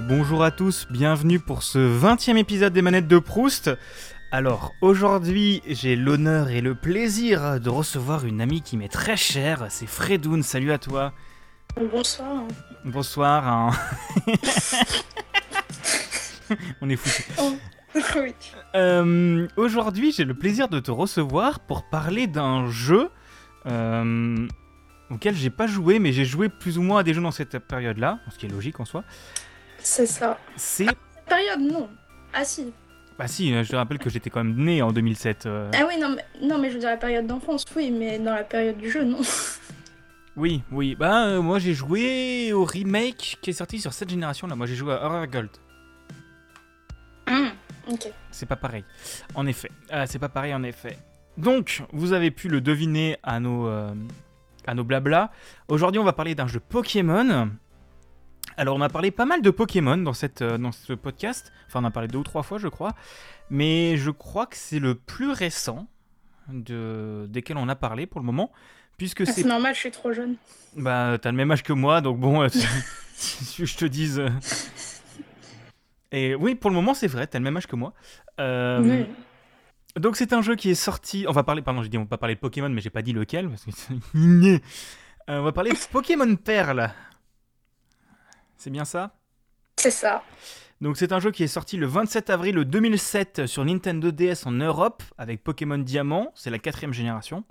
et bonjour à tous, bienvenue pour ce 20e épisode des manettes de Proust. Alors aujourd'hui j'ai l'honneur et le plaisir de recevoir une amie qui m'est très chère, c'est Fredoun, salut à toi. Bonsoir. Bonsoir. hein. On est foutu. Oh, oui. Euh, aujourd'hui j'ai le plaisir de te recevoir pour parler d'un jeu euh, auquel j'ai pas joué mais j'ai joué plus ou moins à des jeux dans cette période-là, ce qui est logique en soi. C'est ça. C'est... Période, non. Ah si. Bah si, euh, je te rappelle que j'étais quand même né en 2007. euh. Ah oui, non mais, non, mais je veux dire la période d'enfance, oui, mais dans la période du jeu, non. Oui, oui. Bah, euh, moi j'ai joué au remake qui est sorti sur cette génération là. Moi j'ai joué à Horror Gold. Hum, ok. C'est pas pareil. En effet. Euh, c'est pas pareil en effet. Donc, vous avez pu le deviner à nos, euh, à nos blabla. Aujourd'hui, on va parler d'un jeu Pokémon. Alors, on a parlé pas mal de Pokémon dans, cette, euh, dans ce podcast. Enfin, on a parlé deux ou trois fois, je crois. Mais je crois que c'est le plus récent de, desquels on a parlé pour le moment. Puisque Ah, c'est normal, je suis trop jeune. Bah, t'as le même âge que moi, donc bon, euh, si je te dise. euh. Et oui, pour le moment, c'est vrai, t'as le même âge que moi. Euh, Oui. Donc, c'est un jeu qui est sorti. On va parler, pardon, j'ai dit on va pas parler de Pokémon, mais j'ai pas dit lequel, parce que. Euh, on va parler de Pokémon Perle. C'est bien ça? C'est ça. donc c'est un jeu qui est sorti le 27 avril 2007 sur Nintendo DS en Europe avec Pokémon Diamant, c'est la quatrième génération.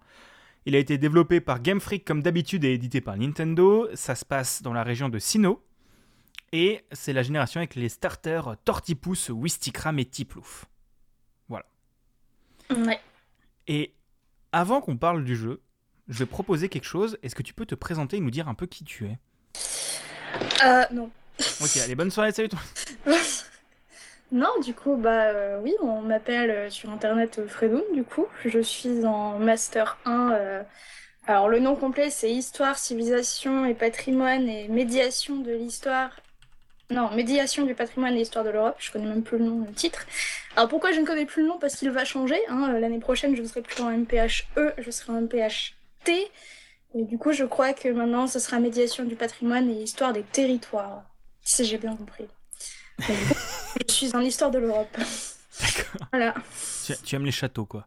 Il a été développé par Game Freak comme d'habitude et édité par Nintendo. Ça se passe dans la région de Sinnoh. Et c'est la génération avec les starters Tortipousse, Wistikram et Tiplouf. Ouais. Et avant qu'on parle du jeu, je vais proposer quelque chose. Est-ce que tu peux te présenter et nous dire un peu qui tu es? Euh, non. Ok, allez, bonne soirée, salut toi. non, du coup, bah euh, oui, on m'appelle euh, sur internet euh, Fredoun, du coup. Je suis en Master 1. euh, Alors, le nom complet, c'est Histoire, Civilisation et Patrimoine et Médiation de l'Histoire. Non, Médiation du patrimoine et Histoire de l'Europe. Je connais même plus le nom, le titre. Alors, pourquoi je ne connais plus le nom? Parce qu'il va changer. hein. L'année prochaine, je ne serai plus en MPHE, je serai en MPHT. Et du coup, je crois que maintenant, ce sera Médiation du patrimoine et Histoire des territoires. Si j'ai bien compris. Donc, je suis en Histoire de l'Europe. D'accord. Voilà. Tu, tu aimes les châteaux, quoi.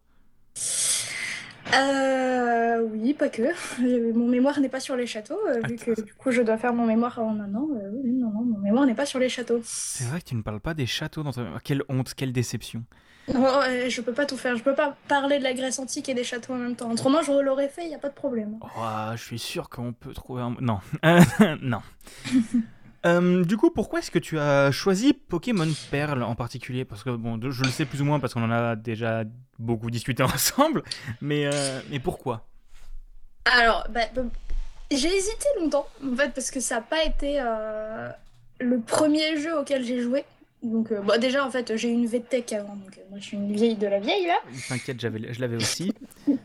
Euh, oui, pas que. Euh, Mon mémoire n'est pas sur les châteaux, euh, vu que du coup je dois faire mon mémoire en un an. Euh, oui, non, non, mon mémoire n'est pas sur les châteaux. C'est vrai que tu ne parles pas des châteaux dans ta... Quelle honte, quelle déception. Non, euh, je peux pas tout faire. Je peux pas parler de la Grèce antique et des châteaux en même temps. Autrement, je l'aurais fait, y a pas de problème. Oh, je suis sûr qu'on peut trouver un... Non. non. Euh, du coup, pourquoi est-ce que tu as choisi Pokémon Perle en particulier? Parce que, bon, je le sais plus ou moins parce qu'on en a déjà beaucoup discuté ensemble, mais, euh, mais pourquoi? Alors, bah, bah, j'ai hésité longtemps, en fait, parce que ça n'a pas été euh, le premier jeu auquel j'ai joué. Donc, euh, bah, déjà, en fait, j'ai eu une VTech avant, donc euh, moi je suis une vieille de la vieille là. T'inquiète, je l'avais aussi.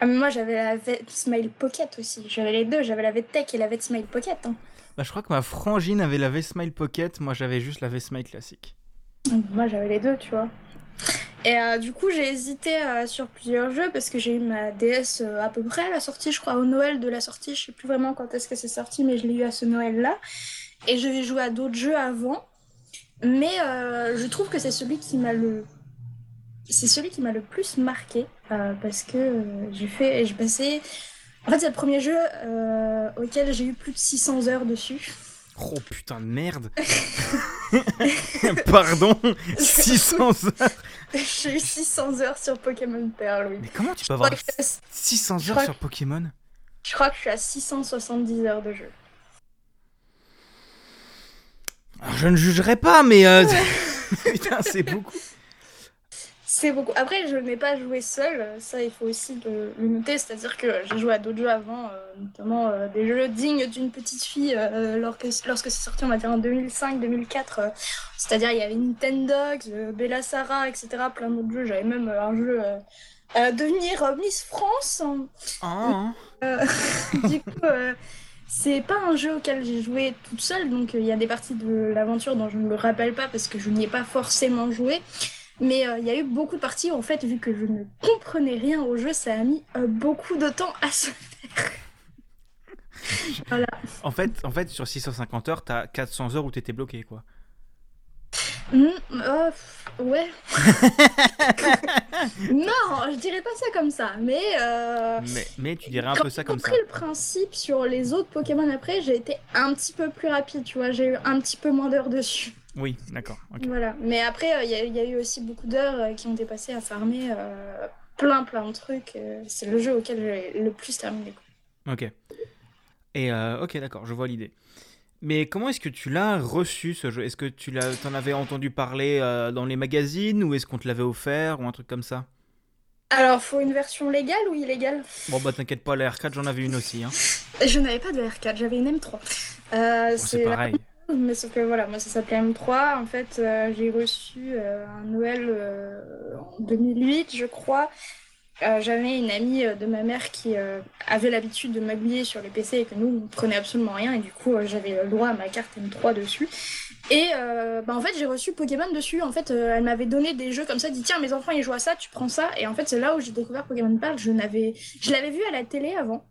Ah, mais moi j'avais la V Smile Pocket aussi. J'avais les deux, j'avais la VTech et la V Smile Pocket. hein. Bah, je crois que ma frangine avait la V-Smile Pocket, moi j'avais juste la V-Smile classique. Donc, Moi j'avais les deux, tu vois. Et euh, du coup, j'ai hésité euh, sur plusieurs jeux parce que j'ai eu ma DS euh, à peu près à la sortie, je crois, au Noël de la sortie. Je sais plus vraiment quand est-ce que c'est sorti, mais je l'ai eu à ce Noël-là. Et je vais jouer à d'autres jeux avant. Mais euh, je trouve que c'est celui qui m'a le. C'est celui qui m'a le plus marqué euh, parce que euh, j'ai fait. J'ai passé. En fait, c'est le premier jeu auquel j'ai eu plus de 600 heures dessus. Oh putain de merde Pardon 600 heures j'ai eu 600 heures sur Pokémon Pearl, oui. Mais comment tu peux avoir que je suis à- 600 je heures sur Pokémon? Je crois que je suis à 670 heures de jeu. Alors, Je ne jugerai pas, mais... euh, Putain, c'est beaucoup. C'est beaucoup. Après, je n'ai pas joué seul, ça il faut aussi le, le noter, c'est-à-dire que j'ai joué à d'autres jeux avant, euh, notamment euh, des jeux dignes d'une petite fille euh, lorsque, lorsque c'est sorti, on va dire en 2005-2004. euh, c'est-à-dire il y avait Nintendogs, euh, Bella Sarah, etc. Plein d'autres jeux. J'avais même un jeu devenir Miss France. Euh, du coup, c'est pas un jeu auquel j'ai joué toute seule, donc euh, il y a des parties de l'aventure dont je ne me rappelle pas parce que je n'y ai pas forcément joué. Mais euh, il y a eu beaucoup de parties, en fait, vu que je ne comprenais rien au jeu, ça a mis euh, beaucoup de temps à se faire. voilà. En fait, en fait, sur 650 heures, t'as 400 heures où t'étais bloqué, quoi. Oh, pff, ouais. non, je dirais pas ça comme ça, mais. euh, mais, mais tu dirais un peu ça j'ai comme ça. compris le principe sur les autres Pokémon après, j'ai été un petit peu plus rapide, tu vois, j'ai eu un petit peu moins d'heures dessus. Oui, d'accord. Voilà. Mais après, euh, il y, a- il y a eu aussi beaucoup d'heures euh, qui ont été passées à farmer euh, plein plein de trucs. euh, c'est le jeu auquel j'ai le plus terminé. quoi. Ok. Et euh, ok, d'accord, je vois l'idée. Mais comment est-ce que tu l'as reçu ce jeu? Est-ce que tu l'as, t'en avais entendu parler euh, dans les magazines ou est-ce qu'on te l'avait offert ou un truc comme ça? Alors, faut une version légale ou illégale? Bon bah t'inquiète pas, la R4 j'en avais une aussi. Hein. Je n'avais pas de R4, j'avais une M3. Euh, Bon, c'est la pareil. Mais sauf que voilà, moi ça s'appelait M3. En fait, euh, j'ai reçu un Noël en 2008, je crois. Euh, J'avais une amie euh, de ma mère qui euh, avait l'habitude de m'habiller sur les PC et que nous, on prenait absolument rien. Et du coup, j'avais le droit à ma carte M3 dessus. Et bah, en fait, j'ai reçu Pokémon dessus. En fait, elle m'avait donné des jeux comme ça, dit tiens, mes enfants ils jouent à ça, tu prends ça. Et en fait, c'est là où j'ai découvert Pokémon Pearl. Je je l'avais vu à la télé avant.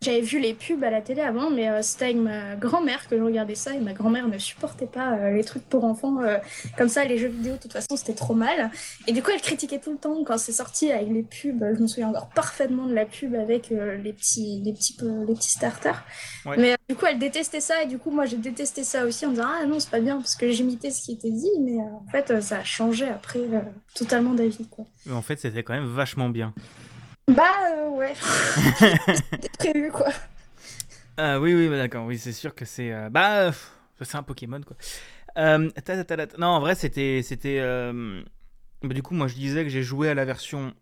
J'avais vu les pubs à la télé avant, mais euh, c'était avec ma grand-mère que je regardais ça et ma grand-mère ne supportait pas euh, les trucs pour enfants euh, comme ça, les jeux vidéo, de toute façon, c'était trop mal. Et du coup, elle critiquait tout le temps quand c'est sorti avec les pubs. Je me souviens encore parfaitement de la pub avec les petits, les petits, les petits starters. Ouais. Mais du coup, elle détestait ça et du coup, moi, j'ai détesté ça aussi en disant ah non, c'est pas bien parce que j'imitais ce qui était dit, mais en fait, ça a changé après totalement d'avis quoi. En fait c'était quand même vachement bien. Bah euh, ouais, c'était prévu quoi. Ah oui, oui, bah, d'accord, oui, c'est sûr que c'est. euh, bah, euh, c'est un Pokémon, quoi. Euh, ta, ta, ta, ta, ta. Non, en vrai, c'était. c'était euh, bah, du coup, moi, je disais que j'ai joué à la version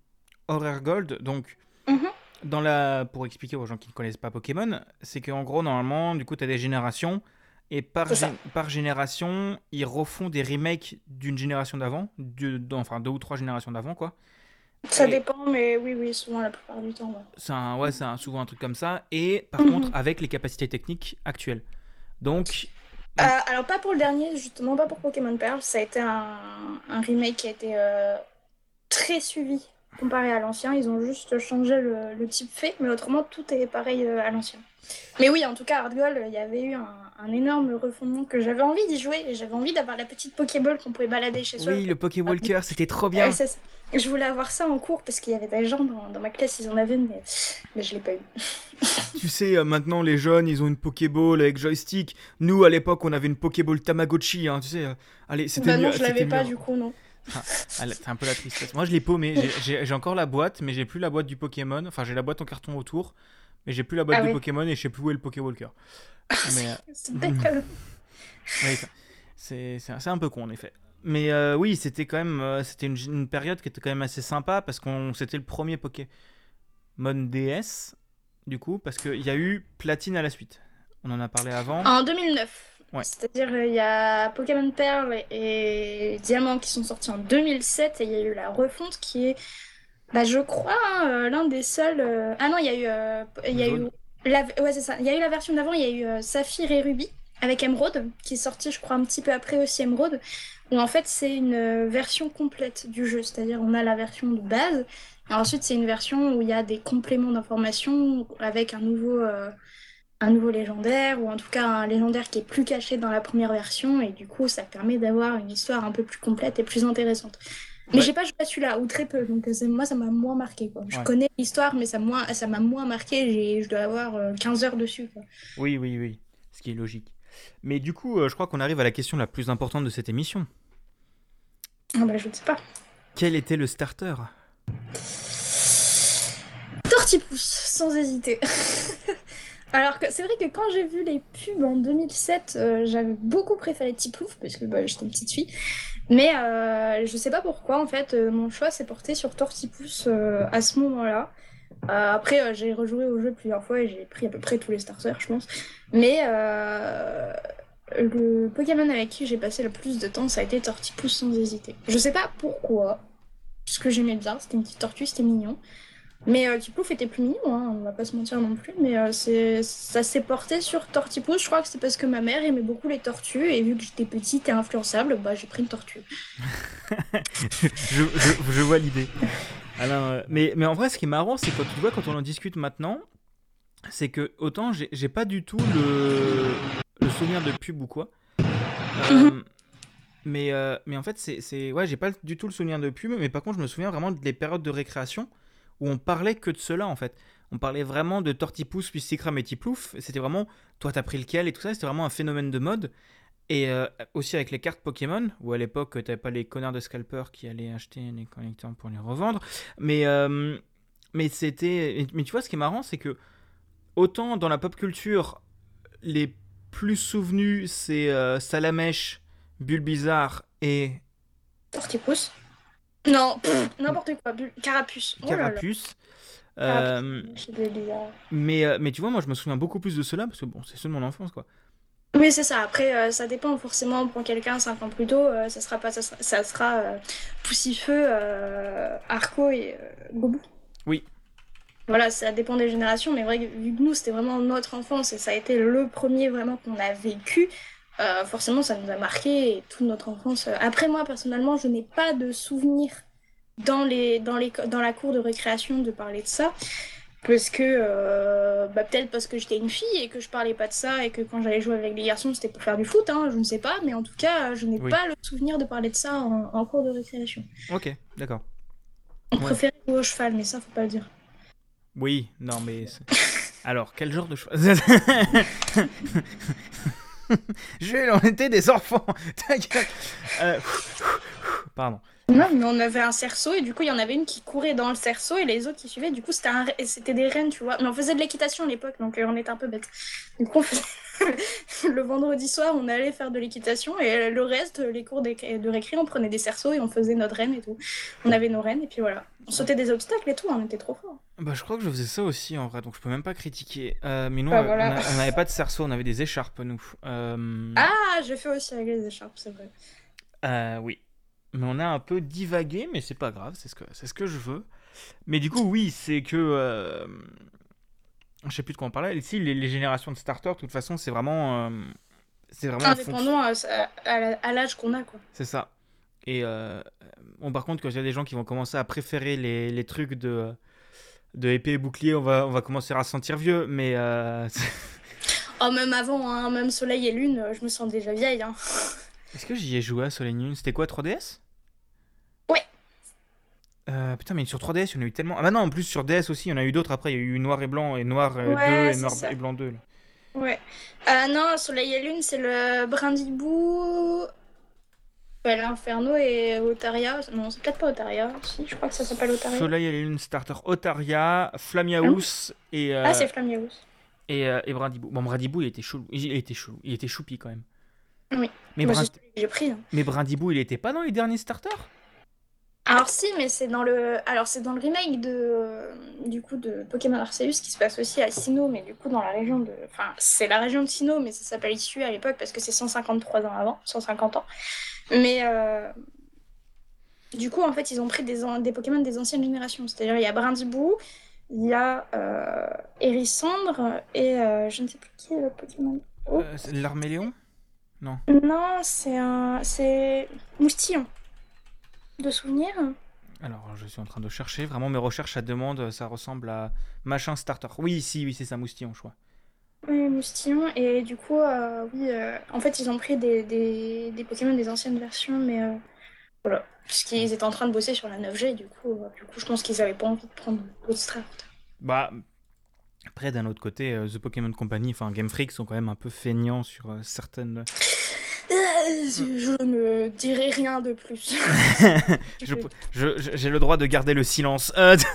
Horror Gold. Donc, Mhm. dans la... pour expliquer aux gens qui ne connaissent pas Pokémon, c'est qu'en gros, normalement, du coup, tu as des générations. Et par, C'est ça. gé- par génération, ils refont des remakes d'une génération d'avant. de- Enfin, deux ou trois générations d'avant, quoi. Ça dépend, mais oui, oui, souvent la plupart du temps. ouais. C'est un, ouais, c'est un- souvent un truc comme ça. Et par Mhm. contre, avec les capacités techniques actuelles. Donc, Euh, alors pas pour le dernier, justement pas pour Pokémon Pearl, ça a été un, un remake qui a été euh, très suivi comparé à l'ancien. Ils ont juste changé le, le type fait, mais autrement tout est pareil euh, à l'ancien. Mais oui, en tout cas, Hard Gold, il y avait eu un, un énorme refondement que j'avais envie d'y jouer et j'avais envie d'avoir la petite Pokéball qu'on pouvait balader chez soi. oui, le Pokéwalker, c'était trop bien. ça. Je voulais avoir ça en cours parce qu'il y avait des gens dans, dans ma classe, ils en avaient une, mais, mais je l'ai pas eu. Tu sais, euh, maintenant les jeunes, ils ont une Pokéball avec joystick. Nous, à l'époque, on avait une Pokéball Tamagotchi. Hein, tu sais, euh, allez, c'était Bah non, je l'avais pas mieux. du coup, non. Ah, c'est un peu la tristesse. Moi, je l'ai paumé. J'ai- encore la boîte, mais j'ai plus la boîte du Pokémon. Enfin, j'ai la boîte en carton autour, mais j'ai plus la boîte Ah du. Pokémon et je sais plus où est le Pokéwalker. Mais euh, C'est oui, un peu con en effet. Mais euh, oui, c'était quand même euh, c'était une, une période qui était quand même assez sympa parce qu'on c'était le premier Pokémon DS du coup parce qu'il y a eu Platine à la suite. On en a parlé avant. En 2009. Ouais. C'est-à-dire, euh, il y a Pokémon Pearl et Diamant qui sont sortis en 2007 et il y a eu la refonte qui est, bah, je crois, hein, euh, l'un des seuls. euh, Ah non, il y a eu. euh, il y a eu la... Ouais, c'est ça. Il y a eu la version d'avant, il y a eu euh, Saphir et Ruby avec Emerald qui est sorti, je crois, un petit peu après aussi Emerald. Où en fait, c'est une version complète du jeu. C'est-à-dire, on a la version de base et ensuite, c'est une version où il y a des compléments d'informations avec un nouveau. Euh, un nouveau légendaire, ou en tout cas un légendaire qui est plus caché dans la première version, et du coup ça permet d'avoir une histoire un peu plus complète et plus intéressante. Mais Ouais. j'ai pas joué à celui-là, ou très peu, donc euh, moi ça m'a moins marqué. Quoi. Je Ouais. connais l'histoire, mais ça m'a ça moins marqué, je dois avoir euh, 15 heures dessus. Quoi. Oui, oui, oui. Ce qui est logique. Mais du coup, euh, je crois qu'on arrive à la question la plus importante de cette émission. Ah bah je ne sais pas. Quel était le starter? Tortipousse, sans hésiter. Alors que c'est vrai que quand j'ai vu les pubs en 2007, euh, j'avais beaucoup préféré Tiplouf parce que bah, j'étais une petite fille. Mais euh, je sais pas pourquoi en fait euh, mon choix s'est porté sur Tortipousse à ce moment-là. Après j'ai rejoué au jeu plusieurs fois et j'ai pris à peu près tous les starters je pense. Mais le Pokémon avec qui j'ai passé le plus de temps ça a été Tortipousse sans hésiter. Je sais pas pourquoi, parce que j'aimais bien, c'était une petite tortue, c'était mignon. Mais euh, était plus mignon, hein, on va pas se mentir non plus, mais euh, c'est- ça s'est porté sur Tortipousse. Je crois que c'est parce que ma mère aimait beaucoup les tortues, et vu que j'étais petite et influençable, bah j'ai pris une tortue. je, je- je vois l'idée. Alors, euh, mais, mais en vrai, ce qui est marrant, c'est quand tu vois, quand on en discute maintenant, c'est que autant j'ai pas du tout le, le souvenir de pub ou quoi. Euh, Mais, euh, mais en fait, c'est, c'est... Ouais, j'ai pas du tout le souvenir de pub, mais par contre, je me souviens vraiment des périodes de récréation où on parlait que de cela, en fait. On parlait vraiment de Tortipousse, puis et Tiplouf. C'était vraiment, toi, t'as pris lequel et tout ça. C'était vraiment un phénomène de mode. Et euh, aussi avec les cartes Pokémon, où à l'époque, t'avais pas les connards de scalpers qui allaient acheter les connecteurs pour les revendre. Mais, euh, mais c'était. Mais tu vois, ce qui est marrant, c'est que autant dans la pop culture, les plus souvenus, c'est euh, Salamèche, Bulbizarre et. Tortipousse Non, n'importe quoi. Carapuce. Oh Carapuce. Euh, mais, euh, mais tu vois, moi je me souviens beaucoup plus de cela parce que bon, c'est ceux de mon enfance quoi. Oui, c'est ça. Après, euh, ça dépend forcément pour quelqu'un 5 ans plus tôt, ça sera pas ça sera, ça sera Poussifeu, Arco et Bobou. Oui. Voilà, ça dépend des générations, mais vrai, vu que nous c'était vraiment notre enfance et ça a été le premier vraiment qu'on a vécu, forcément ça nous a marqué toute notre enfance. Après, moi personnellement, je n'ai pas de souvenirs dans, les, dans, les, dans la cour de récréation de parler de ça. Parce que, euh, bah, peut-être parce que j'étais une fille et que je parlais pas de ça et que quand j'allais jouer avec les garçons c'était pour faire du foot, hein, je ne sais pas, mais en tout cas, je n'ai pas le souvenir de parler de ça en, cours de récréation. Ok, d'accord. On préférait jouer au cheval, mais ça, faut pas le dire. Oui, non, mais. Alors, quel genre de cheval Je vais enlever des enfants euh, Pardon. Non, mais on avait un cerceau et du coup, il y en avait une qui courait dans le cerceau et les autres qui suivaient. Du coup, c'était des rennes, tu vois. Mais on faisait de l'équitation à l'époque, donc euh, on était un peu bêtes. Du coup, le vendredi soir, on allait faire de l'équitation et le reste, les cours de récré, on prenait des cerceaux et on faisait notre reine et tout. On avait nos rennes et puis voilà. On sautait des obstacles et tout, on était trop forts. Bah, je crois que je faisais ça aussi en vrai, donc je peux même pas critiquer. Euh, mais nous, bah, on n'avait pas de cerceau, on avait des écharpes, nous. Euh, ah, j'ai fait aussi avec les écharpes, c'est vrai. Euh, oui. Mais on a un peu divagué, mais c'est pas grave, c'est ce, que, c'est ce que je veux. Mais du coup, oui, c'est que. Je sais plus de quoi on parlait. Ici, les, générations de starters, de toute façon, c'est vraiment. Euh, c'est vraiment. Indépendant à, à, l'âge qu'on a, quoi. C'est ça. Et euh, bon, par contre, quand il y a des gens qui vont commencer à préférer les, les trucs de, de épée et bouclier, on va, on va commencer à se sentir vieux, mais. Euh... oh, même avant, hein, même Soleil et Lune, je me sens déjà vieille. Hein. Est-ce que j'y ai joué à Soleil et Lune? C'était quoi, 3DS euh, putain, mais sur 3DS, il y en a eu tellement. Ah, bah non, en plus sur DS aussi, il y en a eu d'autres après. Il y a eu Noir et Blanc et Noir 2 euh, et Noir et Blanc 2. Ouais. Euh, non, Soleil et Lune, c'est le Brindibou. L'Inferno et Otaria. Non, c'est peut-être pas Otaria. Si, je crois que ça s'appelle Otaria. Soleil et Lune Starter Otaria, Flamiaous et. ah, c'est Flamiaous. Et, et Brindibou. Bon, Brindibou, il était chelou. Il était chelou. Il était choupi quand même. Oui. Mais, J'ai pris. Hein. mais Brindibou, il était pas dans les derniers starters? Alors si, mais c'est dans le, alors c'est dans le remake de, du coup de Pokémon Arceus qui se passe aussi à Sinnoh, mais du coup dans la région de, enfin c'est la région de Sinnoh, mais ça s'appelle Issue à l'époque parce que c'est 153 ans avant, 150 ans. Mais euh, du coup en fait ils ont pris des, des Pokémon des anciennes générations, c'est-à-dire il y a Brindibou, il y a euh, Hérissandre et euh, je ne sais plus qui est le Pokémon. Oh. L'Arméléon? Non. Non, c'est un, c'est Moustillon de souvenirs Alors, je suis en train de chercher. Vraiment, mes recherches à demande, ça ressemble à machin starter. Oui, si, oui, c'est ça, moustillon, je crois. Oui, moustillon. Et du coup, euh, oui, euh, en fait, ils ont pris des, des, des, Pokémon des anciennes versions, mais euh, voilà. Parce qu'ils étaient en train de bosser sur la 9G, du coup, du coup je pense qu'ils n'avaient pas envie de prendre d'autres start. Bah, après, d'un autre côté, The Pokémon Company, enfin Game Freak, sont quand même un peu feignants sur certaines je ne dirai rien de plus. J'ai le droit de garder le silence. Euh,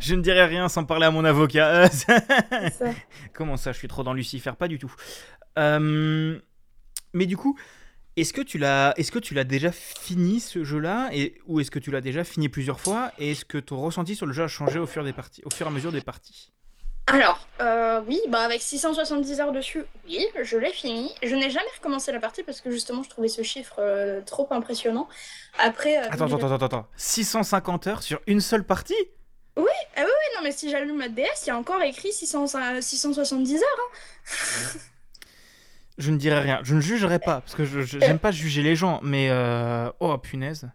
je ne dirai rien sans parler à mon avocat. Comment ça, je suis trop dans Lucifer? Pas du tout. Euh, mais du coup, est-ce que tu l'as, est-ce que tu l'as déjà fini ce jeu-là, et ou est-ce que tu l'as déjà fini plusieurs fois, et est-ce que ton ressenti sur le jeu a changé au fur, des parties, au fur et à mesure des parties? Alors, euh, oui, bah avec 670 heures dessus, oui, je l'ai fini. Je n'ai jamais recommencé la partie parce que justement, je trouvais ce chiffre euh, trop impressionnant. Après. Euh, attends, attends, attends, attends, 650 heures sur une seule partie? Oui, ah oui, oui, non, mais si j'allume ma DS, il y a encore écrit 670 heures. Hein. je ne dirai rien, je ne jugerai pas parce que je j'aime pas juger les gens, mais oh punaise.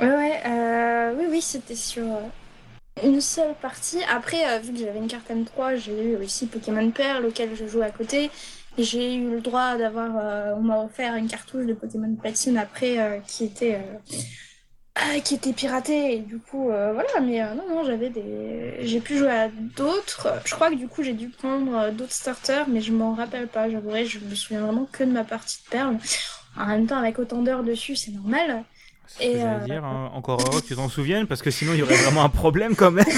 Ouais, ouais, oui, oui, c'était sur une seule partie. Après, euh, vu que j'avais une carte M3, j'ai eu aussi Pokémon Pearl auquel je joue à côté. J'ai eu le droit d'avoir. euh, on m'a offert une cartouche de Pokémon Platine après euh, qui était. euh, euh, qui était piratée et du coup voilà mais non non j'avais des j'ai pu jouer à d'autres je crois que du coup j'ai dû prendre d'autres starters mais je m'en rappelle pas j'avouerai je me souviens vraiment que de ma partie de perle en même temps avec autant d'heures dessus c'est normal C'est ce que Et, j'allais euh, dire. hein. Encore heureux que tu t'en souviennes, parce que sinon il y aurait vraiment un problème quand même.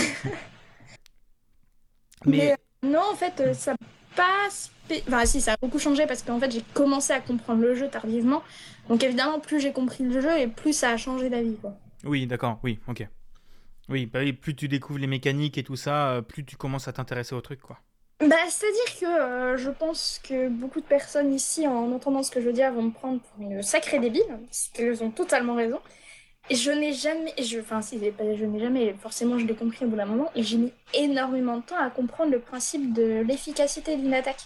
Mais, Mais euh, non, en fait, euh, ça passe. Enfin, si, ça a beaucoup changé parce qu'en fait, j'ai commencé à comprendre le jeu tardivement. Donc, évidemment, plus j'ai compris le jeu et plus ça a changé d'avis, quoi. oui, d'accord, oui, ok. Oui, bah oui, plus tu découvres les mécaniques et tout ça, plus tu commences à t'intéresser au truc, quoi. Bah, c'est-à-dire que euh, je pense que beaucoup de personnes ici, en entendant ce que je veux dire, vont me prendre pour une sacrée débile, parce qu'elles ont totalement raison. Et je n'ai jamais, je, enfin si, je n'ai jamais, forcément je l'ai compris au bout d'un moment, et j'ai mis énormément de temps à comprendre le principe de l'efficacité d'une attaque.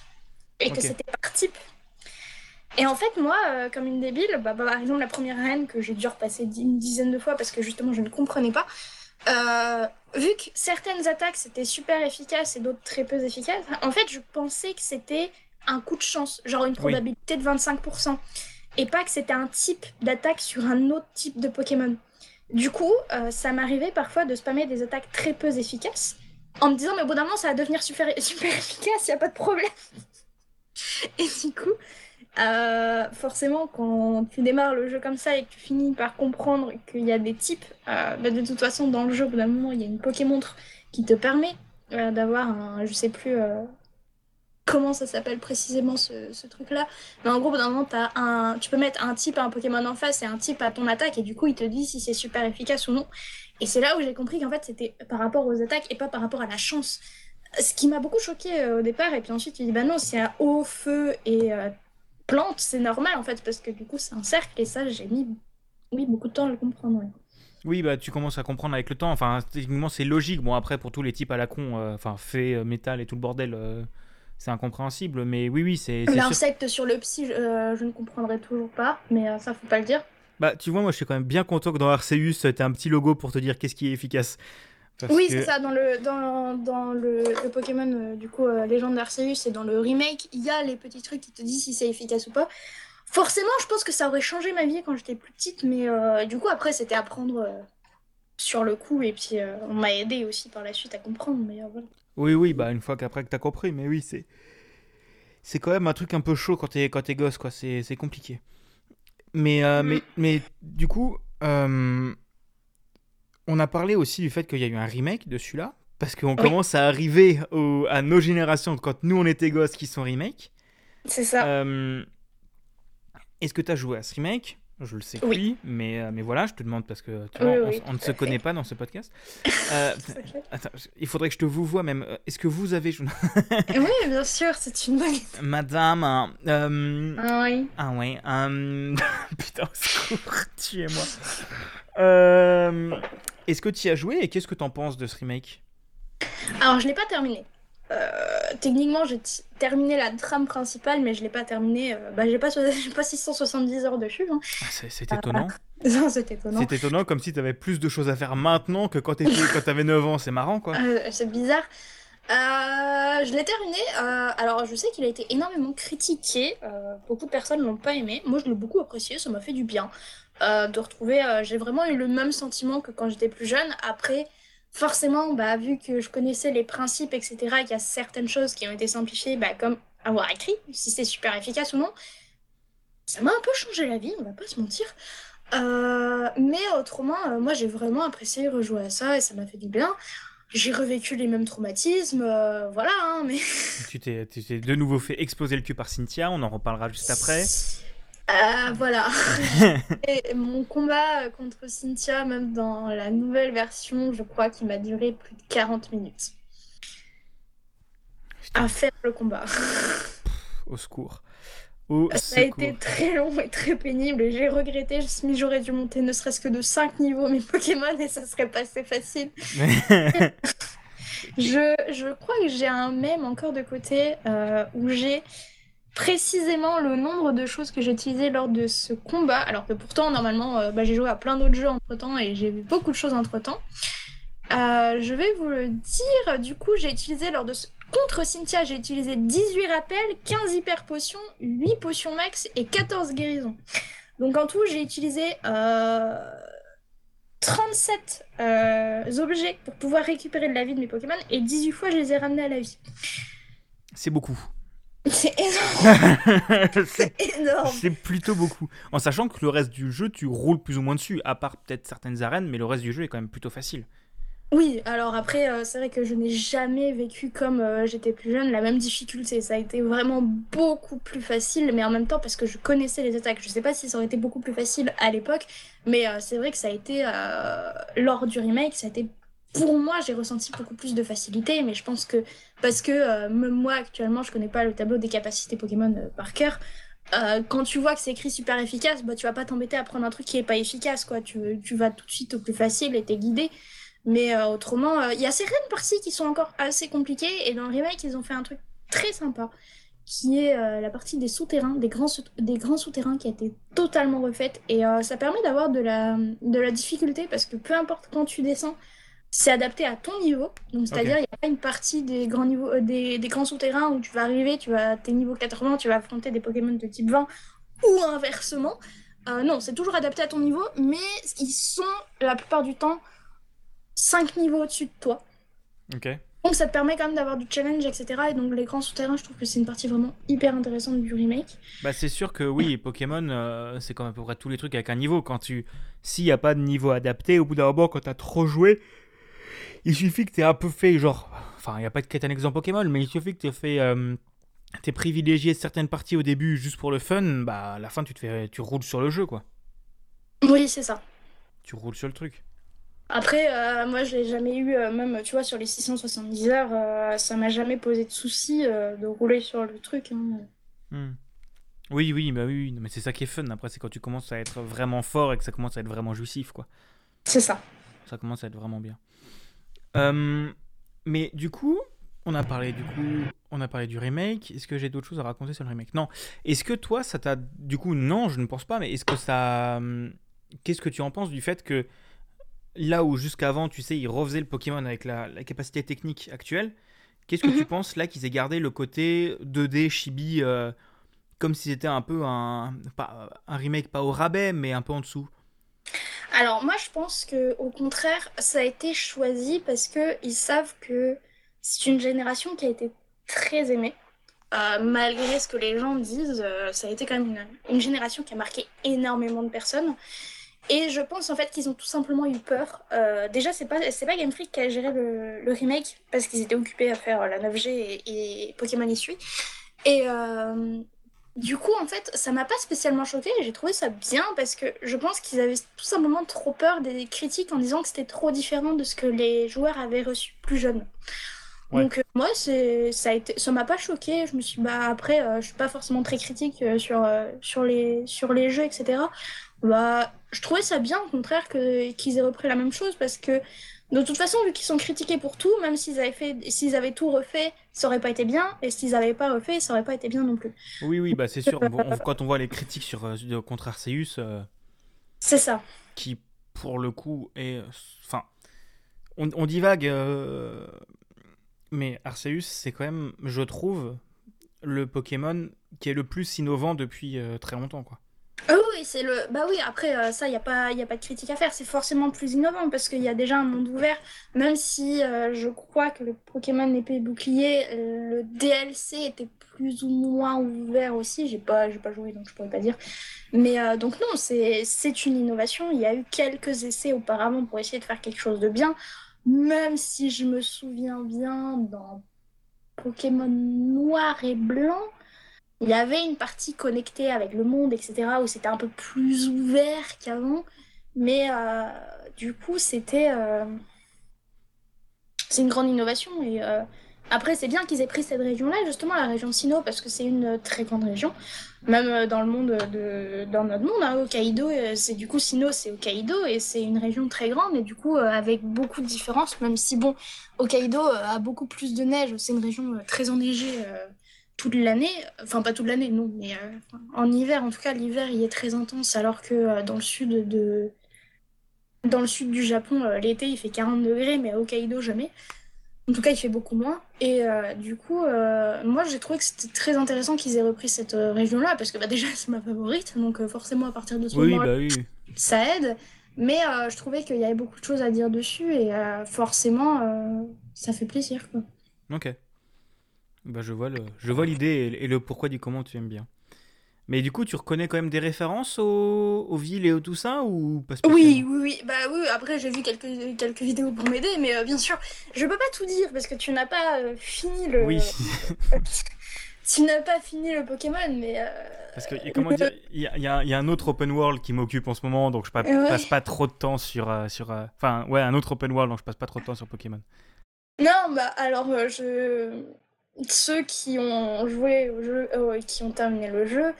Et que c'était par type. Et en fait, moi, euh, comme une débile, bah, bah, par exemple, la première arène que j'ai dû repasser une dizaine de fois parce que justement je ne comprenais pas, euh, vu que certaines attaques c'était super efficaces et d'autres très peu efficaces, en fait, je pensais que c'était un coup de chance, genre une probabilité de 25%, et pas que c'était un type d'attaque sur un autre type de Pokémon. Du coup, euh, ça m'arrivait parfois de spammer des attaques très peu efficaces, en me disant, mais au bout d'un moment, ça va devenir super, super efficace, y a pas de problème. Et du coup, euh, forcément, quand tu démarres le jeu comme ça et que tu finis par comprendre qu'il y a des types, euh, bah, de toute façon, dans le jeu, au bout d'un moment, il y a une Pokémontre qui te permet euh, d'avoir un, je sais plus euh, comment ça s'appelle précisément ce, truc-là, mais en gros, d'un moment, un, tu peux mettre un type à un Pokémon en face et un type à ton attaque, et du coup, il te dit si c'est super efficace ou non. Et c'est là où j'ai compris qu'en fait, c'était par rapport aux attaques et pas par rapport à la chance. Ce qui m'a beaucoup choqué au départ, et puis ensuite, tu dis bah non, c'est à eau, feu et plante, c'est normal en fait, parce que du coup, c'est un cercle, et ça, j'ai mis oui, beaucoup de temps à le comprendre. Oui, bah tu commences à comprendre avec le temps. Enfin, techniquement, c'est logique. Bon, après, pour tous les types à la con, euh, enfin, fait, euh, métal et tout le bordel, euh, c'est incompréhensible. Mais oui, oui, c'est. L'insecte sur le psy, je, ne comprendrai toujours pas, mais ça, faut pas le dire. Bah, tu vois, moi, je suis quand même bien content que dans Arceus, t'aies un petit logo pour te dire qu'est-ce qui est efficace. Parce oui, que- c'est ça, dans le, dans, dans le, le Pokémon, euh, du coup, euh, Légende d'Arceus et dans le remake, il y a les petits trucs qui te disent si c'est efficace ou pas. Forcément, je pense que ça aurait changé ma vie quand j'étais plus petite, mais euh, du coup, après, c'était apprendre sur le coup, et puis on m'a aidé aussi par la suite à comprendre, mais voilà. Oui, oui, bah une fois qu'après que t'as compris, mais oui, c'est. C'est quand même un truc un peu chaud quand t'es quand t'es gosse, quoi. C'est c'est compliqué. Mais, mais, mais du coup, on a parlé aussi du fait qu'il y a eu un remake de celui-là. Parce qu'on commence à arriver au- à nos générations, quand nous on était gosses, qui sont remake. C'est ça. Euh, Est-ce que t'as joué à ce remake? Je le sais Oui. oui, mais, euh, mais voilà, je te demande parce que tu Oui, vois, on, oui, on ne se connaît pas dans ce podcast. Euh, attends, il faudrait que je te vous voie même. Est-ce que vous avez joué oui, bien sûr, c'est une bonne. Madame, hein, euh, Ah oui. ah euh, putain, au secours, tuez-moi. Euh, Est-ce que tu y as joué et qu'est-ce que t'en penses de ce remake? Alors, je l'ai pas terminé. Euh, techniquement, j'ai terminé la trame principale, mais je l'ai pas terminé. euh, bah, j'ai pas, pas 670 heures dessus. Hein. Ah, C'est étonnant. Non, c'est étonnant. C'est étonnant comme si t'avais plus de choses à faire maintenant que quand quand t'avais 9 ans, c'est marrant quoi. Euh, c'est bizarre. Euh, je l'ai terminé. euh, alors, je sais qu'il a été énormément critiqué. euh, beaucoup de personnes l'ont pas aimé. Moi, je l'ai beaucoup apprécié. Ça m'a fait du bien euh, de retrouver. euh, j'ai vraiment eu le même sentiment que quand j'étais plus jeune. Après, forcément, bah, vu que je connaissais les principes, etc., qu'il y a certaines choses qui ont été simplifiées, bah, comme avoir écrit, si c'est super efficace ou non, ça m'a un peu changé la vie. On va pas se mentir. Euh, mais autrement, moi, j'ai vraiment apprécié rejouer à ça et ça m'a fait du bien. J'ai revécu les mêmes traumatismes, voilà, hein, mais... Tu t'es tu t'es de nouveau fait exploser le cul par Cynthia, on en reparlera juste après. Euh, voilà. Et mon combat contre Cynthia, même dans la nouvelle version, je crois qu'il m'a duré plus de 40 minutes. Putain, À faire le combat. au secours. Au Ça a été très long et très pénible j'ai regretté, je me j'aurais dû monter ne serait-ce que de 5 niveaux mes Pokémon et ça serait passé facile. Je, je crois que j'ai un mème encore de côté euh, où j'ai précisément le nombre de choses que j'ai utilisées lors de ce combat, alors que pourtant, normalement, euh, bah, j'ai joué à plein d'autres jeux entre-temps et j'ai vu beaucoup de choses entre-temps. Euh, je vais vous le dire, du coup, j'ai utilisé lors de ce... Contre Cynthia, j'ai utilisé 18 rappels, 15 hyper potions, 8 potions max et 14 guérisons. Donc en tout, j'ai utilisé euh, 37 euh, objets pour pouvoir récupérer de la vie de mes Pokémon et 18 fois je les ai ramenés à la vie. C'est beaucoup. C'est énorme. c'est énorme. C'est plutôt beaucoup. En sachant que le reste du jeu, tu roules plus ou moins dessus, à part peut-être certaines arènes, mais le reste du jeu est quand même plutôt facile. Oui, alors après, euh, c'est vrai que je n'ai jamais vécu comme euh, j'étais plus jeune la même difficulté. Ça a été vraiment beaucoup plus facile, mais en même temps parce que je connaissais les attaques. Je sais pas si ça aurait été beaucoup plus facile à l'époque, mais euh, c'est vrai que ça a été lors du remake, ça a été pour moi, j'ai ressenti beaucoup plus de facilité, mais je pense que parce que même moi actuellement, je connais pas le tableau des capacités Pokémon par cœur. quand tu vois que c'est écrit super efficace, bah tu vas pas t'embêter à prendre un truc qui est pas efficace, quoi. Tu, tu vas tout de suite au plus facile et t'es guidé. Mais euh, autrement, euh, il y a certaines parties qui sont encore assez compliquées. Et dans le remake, ils ont fait un truc très sympa, qui est euh, la partie des souterrains, des grands, des grands souterrains qui a été totalement refaite. Et ça permet d'avoir de la, de la difficulté, parce que peu importe quand tu descends, c'est adapté à ton niveau. Donc, c'est-à-dire, il n'y a pas une partie des grands, niveaux, des, des, grands souterrains où tu vas arriver, tu vas, t'es niveau 80, tu vas affronter des Pokémon de type 20, ou inversement. non, c'est toujours adapté à ton niveau, mais ils sont la plupart du temps 5 niveaux au-dessus de toi. Ok. Donc ça te permet quand même d'avoir du challenge, etc. Et donc les grands souterrains, je trouve que c'est une partie vraiment hyper intéressante du remake. Bah c'est sûr que oui, Pokémon, euh, c'est comme à peu près tous les trucs avec un niveau. Quand tu, s'il n'y a pas de niveau adapté, au bout d'un moment, quand tu as trop joué, il suffit que tu aies un peu fait genre, enfin il n'y a pas de quête annexe en Pokémon, mais il suffit que tu aies fait, euh, t'es privilégié certaines parties au début juste pour le fun, bah à la fin tu te fais, tu roules sur le jeu quoi. Oui c'est ça. Tu roules sur le truc. Après, euh, moi, je l'ai jamais eu, euh, même, tu vois, sur les 670 heures, euh, ça m'a jamais posé de souci de rouler sur le truc. Hein. Hmm. Oui, oui, bah oui, mais c'est ça qui est fun. Après, c'est quand tu commences à être vraiment fort et que ça commence à être vraiment jouissif, quoi. C'est ça. Ça commence à être vraiment bien. Mais du coup, on a parlé du coup, on a parlé du remake. Est-ce que j'ai d'autres choses à raconter sur le remake? Non. Est-ce que toi, ça t'a, du coup, non, je ne pense pas. Mais est-ce que ça, hum, qu'est-ce que tu en penses du fait que là où jusqu'avant, tu sais, ils refaisaient le Pokémon avec la, capacité technique actuelle, qu'est-ce que tu mhm. penses là qu'ils aient gardé le côté 2D chibi euh, comme si c'était un peu un, un remake pas au rabais, mais un peu en dessous? Alors moi je pense que au contraire, ça a été choisi parce que ils savent que c'est une génération qui a été très aimée. Euh, malgré ce que les gens disent, euh, ça a été quand même une, une, génération qui a marqué énormément de personnes. Et je pense en fait qu'ils ont tout simplement eu peur. Euh, déjà, c'est pas, c'est pas Game Freak qui a géré le, remake parce qu'ils étaient occupés à faire la 9G et, Pokémon. Et du coup, en fait, ça m'a pas spécialement choqué. J'ai trouvé ça bien parce que je pense qu'ils avaient tout simplement trop peur des critiques en disant que c'était trop différent de ce que les joueurs avaient reçu plus jeunes. Donc euh, moi, ça a été, ça m'a pas choqué. Je me suis bah après, je suis pas forcément très critique sur sur les sur les jeux, etc. Bah, je trouvais ça bien, au contraire, que, qu'ils aient repris la même chose, parce que de toute façon, vu qu'ils sont critiqués pour tout, même s'ils avaient, fait, s'ils avaient tout refait, ça aurait pas été bien, et s'ils n'avaient pas refait, ça aurait pas été bien non plus. Oui, oui, bah c'est sûr. quand on voit les critiques sur, euh, contre Arceus. Euh, c'est ça. Qui, pour le coup, est. Enfin. On, on divague. Euh, mais Arceus, c'est quand même, je trouve, le Pokémon qui est le plus innovant depuis très longtemps, quoi. Ah oui, c'est le. Bah oui, après, euh, ça, il n'y a, pas, y a pas de critique à faire. C'est forcément plus innovant parce qu'il y a déjà un monde ouvert. Même si euh, je crois que le Pokémon épée bouclier, le DLC était plus ou moins ouvert aussi. J'ai pas, pas joué donc je pourrais pas dire. Mais euh, donc, non, c'est une innovation. Il y a eu quelques essais auparavant pour essayer de faire quelque chose de bien. Même si je me souviens bien dans Pokémon noir et blanc il y avait une partie connectée avec le monde, etc., où c'était un peu plus ouvert qu'avant. Mais euh, du coup, c'était. Euh, c'est une grande innovation. Et euh, après, c'est bien qu'ils aient pris cette région-là, justement, la région Sino, parce que c'est une très grande région. Même dans le monde, de, dans notre monde, hein, Hokkaido, c'est du coup Sino, c'est Hokkaido, et c'est une région très grande, et du coup, avec beaucoup de différences, même si, bon, Hokkaido a beaucoup plus de neige, c'est une région très enneigée toute l'année, enfin pas toute l'année, non, mais euh, en hiver, en tout cas, l'hiver il est très intense, alors que euh, dans le sud de dans le sud du Japon, euh, l'été il fait 40 degrés, mais à Hokkaido jamais. En tout cas, il fait beaucoup moins. Et du coup, moi, j'ai trouvé que c'était très intéressant qu'ils aient repris cette région-là, parce que bah, déjà, c'est ma favorite. Donc, forcément, à partir de ce Oui, moment bah oui. ça aide. Mais je trouvais qu'il y avait beaucoup de choses à dire dessus, et forcément, ça fait plaisir, quoi. Ok. Bah je vois le, je vois l'idée et, et le pourquoi du comment tu aimes bien. Mais du coup, tu reconnais quand même des références aux, aux villes et au tout ça ou pas Oui, oui, oui. Bah oui, après, j'ai vu quelques, quelques vidéos pour m'aider, mais euh, bien sûr, je peux pas tout dire, parce que tu n'as pas euh, fini le... Oui, Tu n'as pas fini le Pokémon, mais... euh, parce que comment dire, il y y y a un autre open world qui m'occupe en ce moment, donc je pa- Ouais. passe pas trop de temps sur, euh, sur, euh, enfin ouais, un autre open world, donc je passe pas trop de temps sur Pokémon. Non, bah alors euh, je ceux qui ont joué au jeu, euh, qui ont terminé le jeu,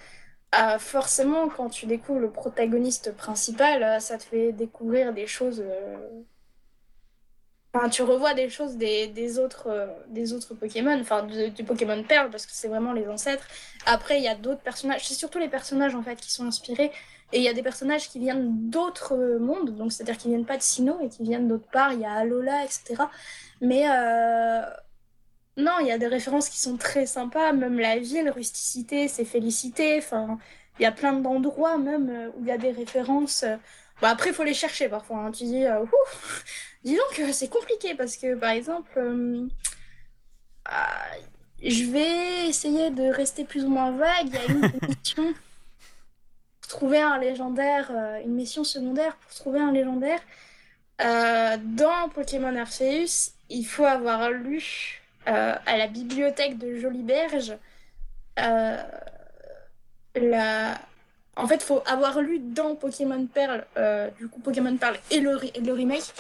euh, forcément quand tu découvres le protagoniste principal, euh, ça te fait découvrir des choses. euh, Enfin, tu revois des choses des, des autres des autres Pokémon, enfin du, Pokémon Perle parce que c'est vraiment les ancêtres. Après, il y a d'autres personnages, c'est surtout les personnages en fait qui sont inspirés. Et il y a des personnages qui viennent d'autres mondes, donc c'est-à-dire qui viennent pas de Sinnoh et qui viennent d'autre part. Il y a Alola, etc. Mais non, il y a des références qui sont très sympas, même la ville, rusticité, c'est félicité. Enfin, il y a plein d'endroits même euh, où il y a des références. euh. Bon, après, il faut les chercher parfois. hein. Tu dis, euh, Ouh, dis donc, c'est compliqué parce que par exemple, euh, je vais essayer de rester plus ou moins vague. Il y a une mission pour trouver un légendaire, une mission secondaire pour trouver un légendaire. Dans Pokémon Arceus, il faut avoir lu à la bibliothèque de Joliberge euh, la... En fait, il faut avoir lu dans Pokémon Perle, euh, du coup Pokémon Perle et le remake,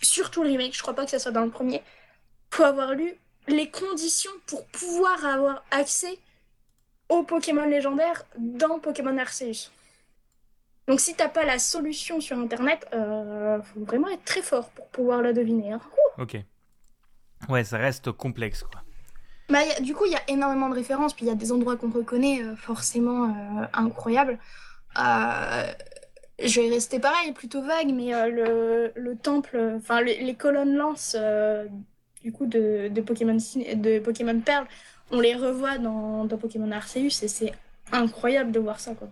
surtout le remake, je crois pas que ça soit dans le premier, faut avoir lu les conditions pour pouvoir avoir accès aux Pokémon légendaires dans Pokémon Arceus. Donc si t'as pas la solution sur internet, euh, faut vraiment être très fort pour pouvoir la deviner. hein. Ok. Ouais, ça reste complexe quoi. Bah, y a- du coup, il y a énormément de références, puis il y a des endroits qu'on reconnaît euh, forcément euh, incroyables. Euh, je vais rester pareil, plutôt vague, mais euh, le, le temple, enfin les, les colonnes lances euh, du coup de, de Pokémon, de Pokémon Perle, on les revoit dans, dans Pokémon Arceus et c'est incroyable de voir ça quoi.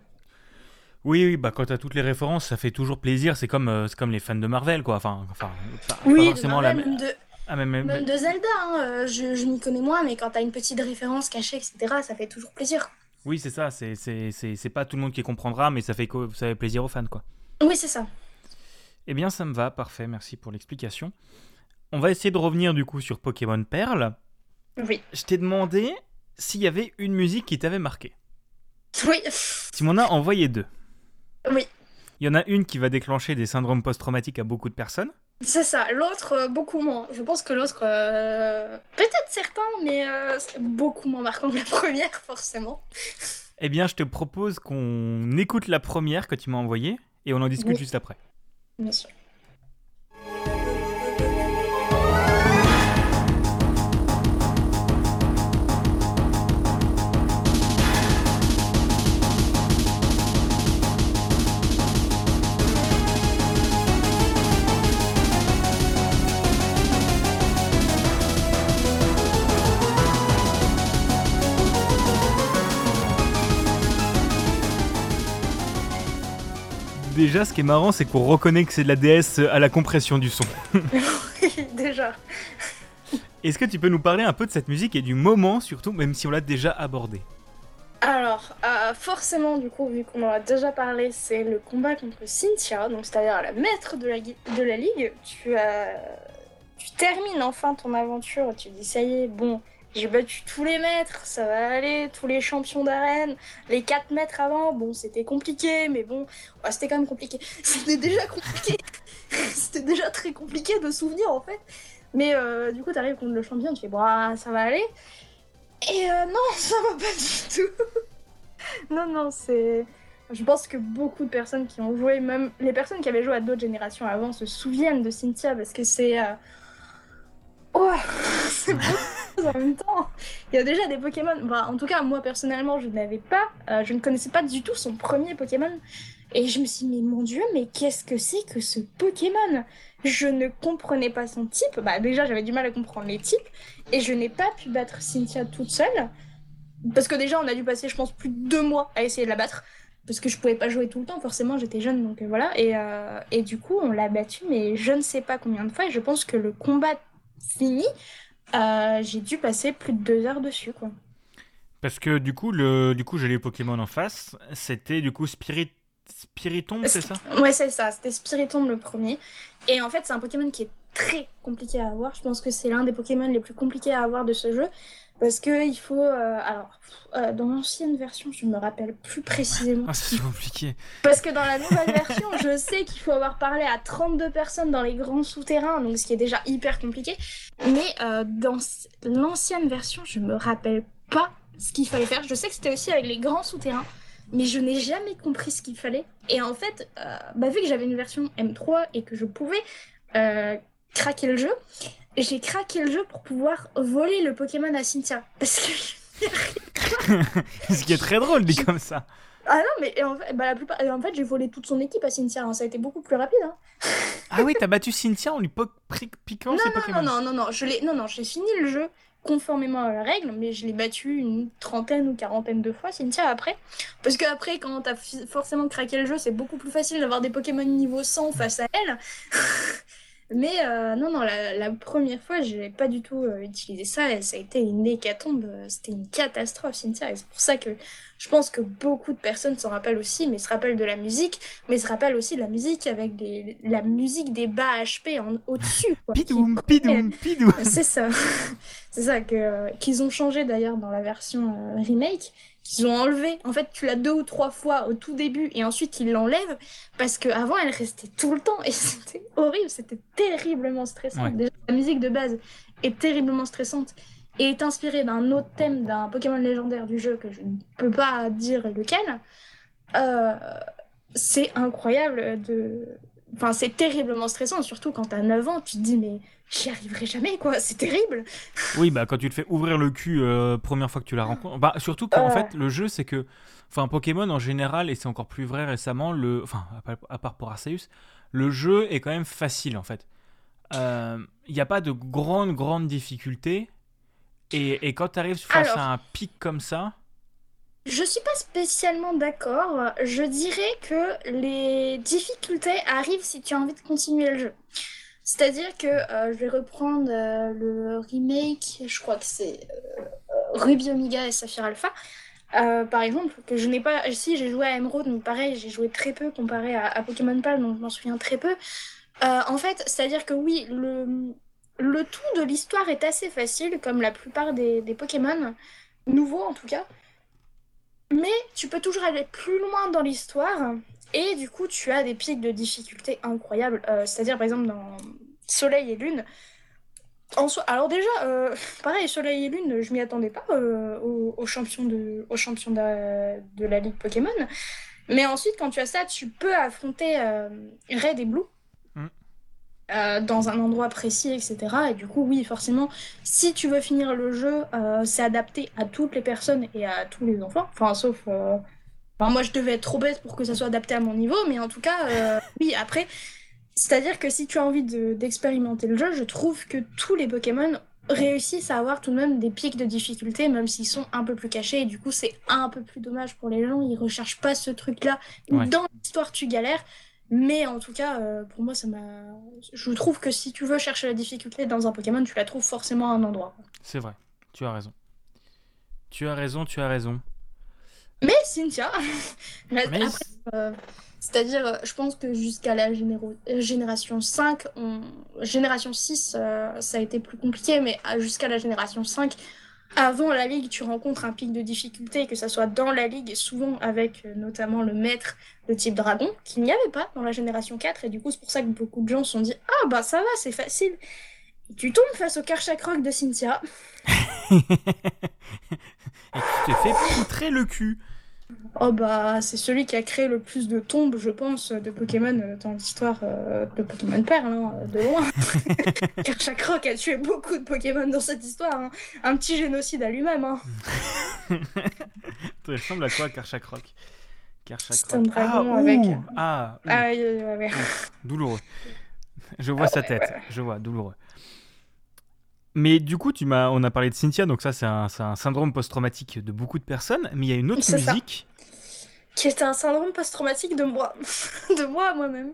Oui, oui, bah quand t'as toutes les références, ça fait toujours plaisir. C'est comme, euh, c'est comme les fans de Marvel quoi. Enfin, enfin, pas, Oui, forcément la Marvel, même de, Ah, mais, mais- même de Zelda, hein, euh, je, je m'y connais moins, mais quand t'as une petite référence cachée, etc., ça fait toujours plaisir. Oui, c'est ça. C'est, pas tout le monde qui comprendra, mais ça fait, ça fait plaisir aux fans quoi. Oui, c'est ça. Eh bien, ça me va, parfait, merci pour l'explication. On va essayer de revenir du coup sur Pokémon Perle. Oui. Je t'ai demandé s'il y avait une musique qui t'avait marqué. Oui. Tu m'en as envoyé deux. Oui. Il y en a une qui va déclencher des syndromes post-traumatiques à beaucoup de personnes. C'est ça, l'autre euh, beaucoup moins. Je pense que l'autre, euh, peut-être certains, mais euh, beaucoup moins marquant que la première, forcément. Eh bien, je te propose qu'on écoute la première que tu m'as envoyée et on en discute Oui. juste après. Bien sûr. Déjà, ce qui est marrant, c'est qu'on reconnaît que c'est de la DS à la compression du son. Déjà. Est-ce que tu peux nous parler un peu de cette musique et du moment surtout, même si on l'a déjà abordé? Alors, euh, forcément, du coup, vu qu'on en a déjà parlé, c'est le combat contre Cynthia, donc c'est-à-dire la maître de la, de la ligue. Tu, as- tu termines enfin ton aventure, tu dis ça y est, bon, j'ai battu tous les maîtres, ça va aller, tous les champions d'arène, les 4 maîtres avant, bon, c'était compliqué, mais bon, c'était quand même compliqué. C'était déjà compliqué, c'était déjà très compliqué de souvenir en fait. Mais euh, du coup, t'arrives contre le champion, tu fais, bon, ah, ça va aller. Et euh, non, ça va pas du tout. non, non, c'est. Je pense que beaucoup de personnes qui ont joué, même les personnes qui avaient joué à d'autres générations avant, se souviennent de Cynthia parce que c'est. euh, Oh, c'est beaucoup en même temps. Il y a déjà des Pokémon. Bah, en tout cas, moi personnellement, je n'avais pas. euh, je ne connaissais pas du tout son premier Pokémon. Et je me suis dit, mais mon Dieu, mais qu'est-ce que c'est que ce Pokémon? Je ne comprenais pas son type. Bah déjà, j'avais du mal à comprendre les types. Et je n'ai pas pu battre Cynthia toute seule. Parce que déjà, on a dû passer, je pense, plus de deux mois à essayer de la battre. Parce que je pouvais pas jouer tout le temps, forcément, j'étais jeune, donc euh, voilà. Et, euh, et du coup, on l'a battue, mais je ne sais pas combien de fois. Et je pense que le combat fini, euh, j'ai dû passer plus de deux heures dessus, quoi. Parce que du coup, le, du coup, j'ai les Pokémon en face. C'était du coup Spirit, Spiritomb, c'est ça? Ouais, c'est ça. C'était Spiritomb le premier. Et en fait, c'est un Pokémon qui est très compliqué à avoir. Je pense que c'est l'un des Pokémon les plus compliqués à avoir de ce jeu. Parce que il faut. euh, alors, euh, dans l'ancienne version, je me rappelle plus précisément. Ah, c'est compliqué. Parce que dans la nouvelle version, je sais qu'il faut avoir parlé à 32 personnes dans les grands souterrains, donc ce qui est déjà hyper compliqué. Mais euh, dans l'ancienne version, je me rappelle pas ce qu'il fallait faire. Je sais que c'était aussi avec les grands souterrains, mais je n'ai jamais compris ce qu'il fallait. Et en fait, bah, vu que j'avais une version M3 et que je pouvais craquer le jeu, j'ai craqué le jeu pour pouvoir voler le Pokémon à Cynthia. Parce que Ce qui est très drôle, dit comme ça. Ah non, mais en fait, bah, la plupart, et en fait j'ai volé toute son équipe à Cynthia, hein. ça a été beaucoup plus rapide. Hein. Ah oui, t'as battu Cynthia en lui po- piquant Non, ses non, Pokémon. non, non, non, non, je l'ai, non, non, j'ai fini le jeu conformément à la règle, mais je l'ai battu une trentaine ou quarantaine de fois, Cynthia, après. Parce que après, quand t'as forcément craqué le jeu, c'est beaucoup plus facile d'avoir des Pokémon niveau 100 face à elle. mais euh, non, non, la, la première fois, j'ai pas du tout euh, utilisé ça, et ça a été une hécatombe, euh, c'était une catastrophe, Cynthia, et c'est pour ça que je pense que beaucoup de personnes s'en rappellent aussi, mais se rappellent de la musique, mais se rappellent aussi de la musique avec des, la musique des bas HP en, au-dessus. quoi, qui- Pidoum, pidoum, pidoum. c'est ça. C'est ça que qu'ils ont changé d'ailleurs dans la version euh, remake, qu'ils ont enlevé. En fait, tu l'as deux ou trois fois au tout début et ensuite ils l'enlèvent parce que avant elle restait tout le temps et c'était horrible, c'était terriblement stressant. Ouais. Déjà, la musique de base est terriblement stressante et est inspirée d'un autre thème d'un Pokémon légendaire du jeu que je ne peux pas dire lequel. Euh, c'est incroyable de Enfin, c'est terriblement stressant, surtout quand t'as 9 ans, tu te dis, mais j'y arriverai jamais, quoi, c'est terrible. Oui, bah quand tu te fais ouvrir le cul euh, première fois que tu la rencontres. Bah surtout qu'en Ouais. fait, le jeu, c'est que. Enfin, Pokémon en général, et c'est encore plus vrai récemment, le. Enfin, à part- pour Arceus, le jeu est quand même facile en fait. Il n'y a pas de grande, grande difficulté. Et, et quand tu arrives face Alors. à un pic comme ça. Je suis pas spécialement d'accord. Je dirais que les difficultés arrivent si tu as envie de continuer le jeu. C'est-à-dire que euh, je vais reprendre euh, le remake, je crois que c'est euh, Ruby Omega et Saphir Alpha. Par exemple, que je n'ai pas. Si, j'ai joué à Emerald, mais pareil, j'ai joué très peu comparé à, à Pokémon Pal, donc je m'en souviens très peu. En fait, c'est-à-dire que oui, le, le tout de l'histoire est assez facile, comme la plupart des, des Pokémon, nouveaux en tout cas. Mais tu peux toujours aller plus loin dans l'histoire, et du coup, tu as des pics de difficulté incroyables. Euh, c'est-à-dire, par exemple, dans Soleil et Lune. En alors déjà, euh, pareil, Soleil et Lune, je m'y attendais pas euh, aux, aux champions de, aux champions de, de la Ligue Pokémon. Mais ensuite, quand tu as ça, tu peux affronter euh, Red et Blue Mm. euh, dans un endroit précis, etc. Et du coup, oui, forcément, si tu veux finir le jeu, euh, c'est adapté à toutes les personnes et à tous les enfants. Enfin, sauf. euh, Enfin, moi, je devais être trop bête pour que ça soit adapté à mon niveau, mais en tout cas, euh, oui, après. C'est-à-dire que si tu as envie de- d'expérimenter le jeu, je trouve que tous les Pokémon réussissent à avoir tout de même des pics de difficulté, même s'ils sont un peu plus cachés. Et du coup, c'est un peu plus dommage pour les gens. Ils recherchent pas ce truc-là. Ouais. Dans l'histoire, tu galères. Mais en tout cas, euh, pour moi, ça m'a. Je trouve que si tu veux chercher la difficulté dans un Pokémon, tu la trouves forcément à un endroit. C'est vrai, tu as raison. Tu as raison, tu as raison. Mais Cynthia, Mais après, euh, c'est-à-dire, euh, je pense que jusqu'à la généro- euh, génération 5, on- génération 6, euh, ça a été plus compliqué, mais jusqu'à la génération 5, avant la ligue, tu rencontres un pic de difficulté, que ça soit dans la ligue, souvent avec euh, notamment le maître de type dragon, qu'il n'y avait pas dans la génération 4, et du coup, c'est pour ça que beaucoup de gens se sont dit Ah bah ça va, c'est facile. Tu tombes face au Karchakroc de Cynthia. Et tu t'es fait poutrer le cul. Oh bah c'est celui qui a créé le plus de tombes, je pense, de Pokémon euh, dans l'histoire euh, de Pokémon Perle, hein, de loin. Rock a tué beaucoup de Pokémon dans cette histoire. hein. Un petit génocide à lui-même. hein. Ça ressemble à quoi, Karchakroc C'est un dragon ah, avec. Ah, ah oui, ouais, ouais. douloureux. Je vois sa tête, je vois, douloureux. Mais du coup, tu m'as, on a parlé de Cynthia, donc ça, c'est un, un, syndrome post-traumatique de beaucoup de personnes. Mais il y a une autre musique. Qui est un syndrome post-traumatique de moi. de moi moi-même.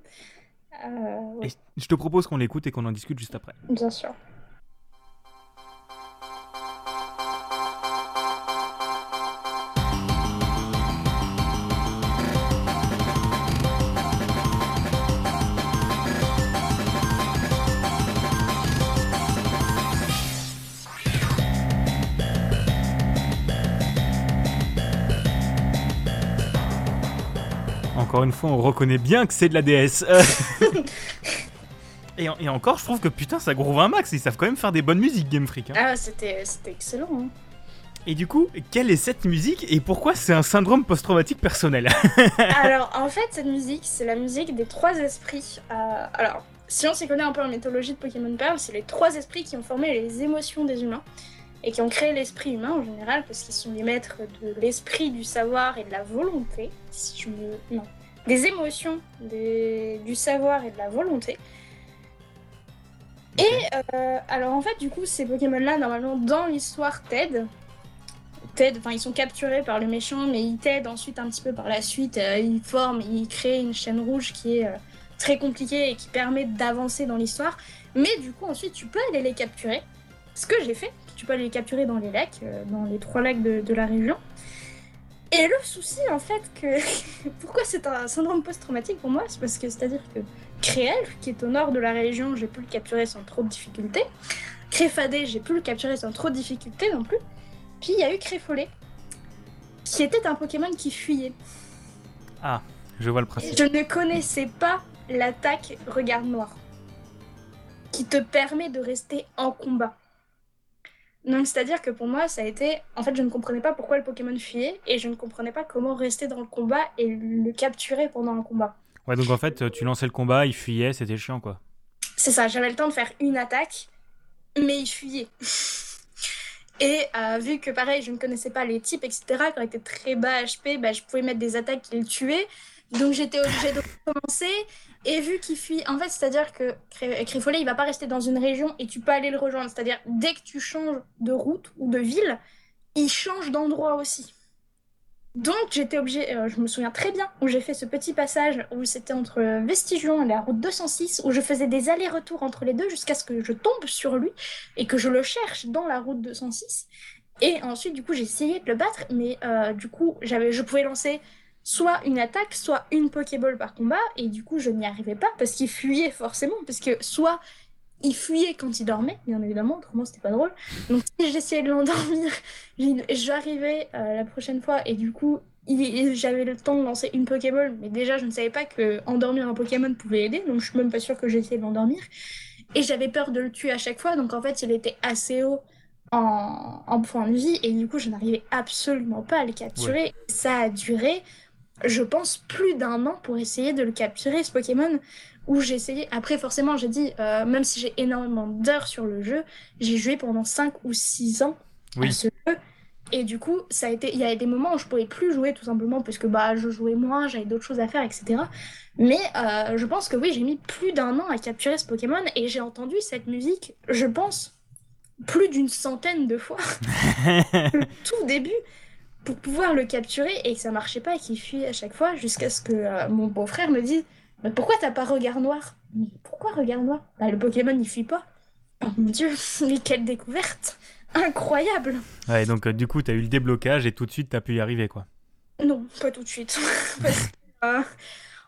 Euh, je te propose qu'on l'écoute et qu'on en discute juste après. Bien sûr. Encore une fois, on reconnaît bien que c'est de la DS. et, et, encore, je trouve que putain, ça groove un max. Ils savent quand même faire des bonnes musiques, Game Freak. Hein. Ah, c'était excellent. Hein. Et du coup, quelle est cette musique et pourquoi c'est un syndrome post-traumatique personnel? Alors, en fait, cette musique, c'est la musique des trois esprits. Euh, alors, si on s'y connaît un peu en mythologie de Pokémon Pearl, c'est les trois esprits qui ont formé les émotions des humains et qui ont créé l'esprit humain en général, parce qu'ils sont les maîtres de l'esprit, du savoir et de la volonté. Si je me. Non des émotions, du savoir et de la volonté. Et euh, alors en fait, du coup, ces Pokémon-là, normalement, dans l'histoire, t'aident. T'aident, enfin, ils sont capturés par le méchant, mais ils t'aident ensuite un petit peu par la suite. Euh, ils forment, ils créent une chaîne rouge qui est euh, très compliquée et qui permet d'avancer dans l'histoire. Mais du coup, ensuite, tu peux aller les capturer. Ce que j'ai fait, tu peux aller les capturer dans les lacs, dans les trois lacs de la région. Et le souci, en fait, que. Pourquoi c'est un syndrome post-traumatique pour moi C'est parce que, c'est-à-dire que Créel, qui est au nord de la région, j'ai pu le capturer sans trop de difficultés. Créfadé, j'ai pu le capturer sans trop de difficultés non plus. Puis il y a eu Créfolé, qui était un Pokémon qui fuyait. Ah, je vois le principe. je ne connaissais pas l'attaque Regard Noir, qui te permet de rester en combat. Donc c'est-à-dire que pour moi, ça a été... En fait, je ne comprenais pas pourquoi le Pokémon fuyait et je ne comprenais pas comment rester dans le combat et le capturer pendant un combat. Ouais, donc en fait, tu lançais le combat, il fuyait, c'était chiant quoi. C'est ça, j'avais le temps de faire une attaque, mais il fuyait. et euh, vu que pareil, je ne connaissais pas les types, etc., quand il était très bas HP, bah, je pouvais mettre des attaques qui le tuaient. Donc j'étais obligée de recommencer. Et vu qu'il fuit, en fait, c'est-à-dire que Créfolet, il va pas rester dans une région et tu peux aller le rejoindre. C'est-à-dire, dès que tu changes de route ou de ville, il change d'endroit aussi. Donc j'étais obligée, euh, je me souviens très bien, où j'ai fait ce petit passage où c'était entre Vestigion et la route 206, où je faisais des allers-retours entre les deux jusqu'à ce que je tombe sur lui et que je le cherche dans la route 206. Et ensuite, du coup, j'ai essayé de le battre, mais euh, du coup, j'avais, je pouvais lancer soit une attaque, soit une Pokéball par combat, et du coup je n'y arrivais pas parce qu'il fuyait forcément, parce que soit il fuyait quand il dormait, bien évidemment, autrement c'était pas drôle. Donc si j'essayais de l'endormir, j'arrivais euh, la prochaine fois et du coup j'avais le temps de lancer une Pokéball, mais déjà je ne savais pas que endormir un Pokémon pouvait aider, donc je suis même pas sûre que j'essayais de l'endormir. Et j'avais peur de le tuer à chaque fois, donc en fait il était assez haut en, en point de vie, et du coup je n'arrivais absolument pas à le capturer. Ça a duré je pense, plus d'un an pour essayer de le capturer, ce Pokémon. Où j'ai essayé. Après, forcément, j'ai dit, euh, même si j'ai énormément d'heures sur le jeu, j'ai joué pendant 5 ou 6 ans à ce jeu. Et du coup, ça a été, il y avait des moments où je pouvais plus jouer tout simplement parce que bah je jouais moins, j'avais d'autres choses à faire, etc. Mais euh, je pense que oui, j'ai mis plus d'un an à capturer ce Pokémon et j'ai entendu cette musique, je pense, plus d'une centaine de fois. le tout début pour pouvoir le capturer et que ça marchait pas et qu'il fuit à chaque fois jusqu'à ce que euh, mon beau-frère me dise Mais pourquoi t'as pas regard noir? Mais pourquoi regard noir? Bah, Le Pokémon il fuit pas. Oh mon dieu, mais quelle découverte Incroyable Ouais, donc euh, du coup t'as eu le déblocage et tout de suite t'as pu y arriver quoi Non, pas tout de suite. Euh,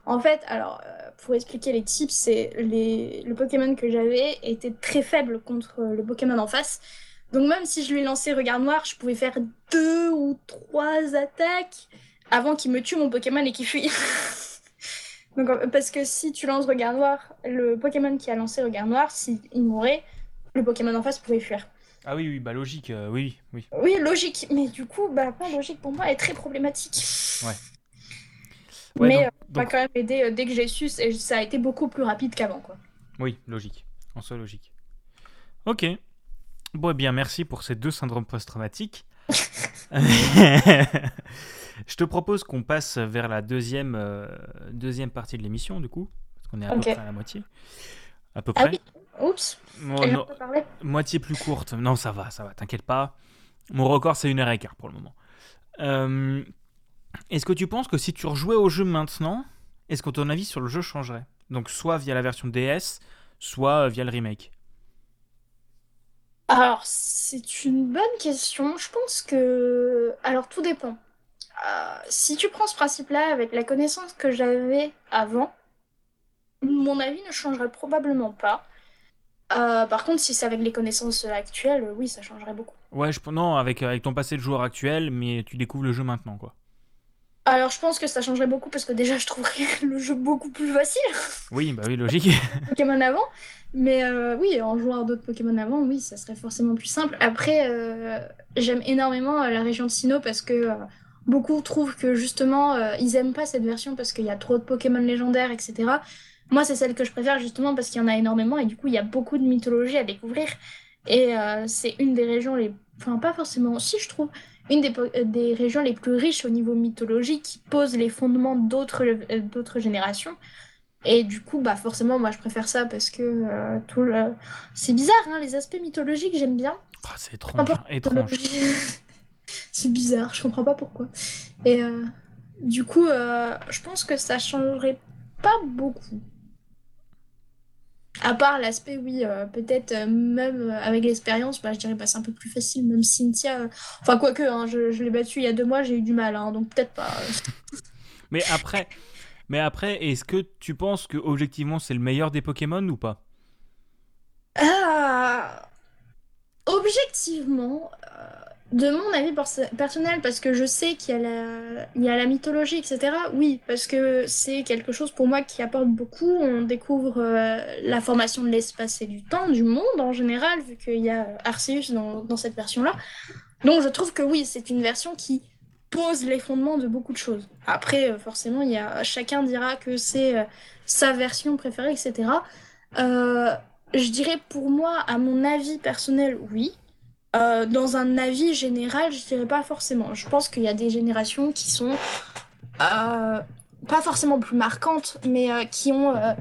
en fait, alors, pour expliquer les types, c'est les... le Pokémon que j'avais était très faible contre le Pokémon en face. Donc même si je lui lançais Regard Noir, je pouvais faire deux ou trois attaques avant qu'il me tue mon Pokémon et qu'il fuit. Donc, parce que si tu lances Regard Noir, le Pokémon qui a lancé Regard Noir, s'il mourait, le Pokémon en face pouvait fuir. Ah oui, oui, bah logique, euh, oui, oui. Oui, logique, mais du coup, bah pas logique pour moi, est très problématique. Ouais. mais ça m'a quand même aidé euh, dès que j'ai su, et ça a été beaucoup plus rapide qu'avant, quoi. Oui, logique, en soi logique. Ok, Bon, eh bien, merci pour ces deux syndromes post-traumatiques. Je te propose qu'on passe vers la deuxième, euh, deuxième partie de l'émission, du coup. Parce qu'on est à peu près à la moitié. À peu Ah près. oui. Oups. Non, moitié plus courte. Non, ça va, ça va, t'inquiète pas. Mon record, c'est une heure et quart pour le moment. Euh, est-ce que tu penses que si tu rejouais au jeu maintenant, est-ce que ton avis sur le jeu changerait? Donc, soit via la version DS, soit via le remake. Alors, c'est une bonne question. Je pense que... Alors, tout dépend. Euh, si tu prends ce principe-là avec la connaissance que j'avais avant, mon avis ne changerait probablement pas. Euh, par contre, si c'est avec les connaissances actuelles, oui, ça changerait beaucoup. Ouais, je, non, avec, avec ton passé de joueur actuel, mais tu découvres le jeu maintenant, quoi. Alors, je pense que ça changerait beaucoup parce que déjà, je trouverais le jeu beaucoup plus facile. Oui, bah oui, logique. Pokémon avant. Mais euh, oui, en jouant à d'autres Pokémon avant, oui, ça serait forcément plus simple. Après, euh, j'aime énormément euh, la région de Sinnoh parce que euh, beaucoup trouvent que justement, ils aiment pas cette version parce qu'il y a trop de Pokémon légendaires, etc. Moi, c'est celle que je préfère justement parce qu'il y en a énormément et du coup, il y a beaucoup de mythologie à découvrir. Et c'est une des régions les... Enfin, pas forcément, si je trouve, une des, euh, des régions les plus riches au niveau mythologie qui pose les fondements d'autres euh, d'autres générations. Et du coup, bah forcément, moi je préfère ça parce que euh, tout le... C'est bizarre, hein, les aspects mythologiques, j'aime bien. Ah, c'est étrange. C'est bizarre, je comprends pas pourquoi. Et euh, du coup, euh, je pense que ça changerait pas beaucoup. À part l'aspect, oui, euh, peut-être euh, même euh, avec l'expérience, bah, je dirais bah, c'est un peu plus facile. Même Cynthia, enfin quoique, hein, je, je l'ai battue il y a deux mois, j'ai eu du mal, hein, donc peut-être pas. Mais après, mais après est-ce que tu penses que objectivement c'est le meilleur des Pokémon ou pas? Ah, objectivement, de mon avis perso- personnel, parce que je sais qu'il y a la, mythologie, etc. Oui, parce que c'est quelque chose pour moi qui apporte beaucoup. On découvre euh, la formation de l'espace et du temps, du monde en général, vu qu'il y a Arceus dans, cette version-là. Donc je trouve que oui, c'est une version qui pose les fondements de beaucoup de choses. Après, euh, forcément, y a, chacun dira que c'est euh, sa version préférée, etc. Je dirais pour moi, à mon avis personnel, oui. Euh, dans un avis général, je dirais pas forcément. Je pense qu'il y a des générations qui sont euh, pas forcément plus marquantes, mais euh, qui ont. euh,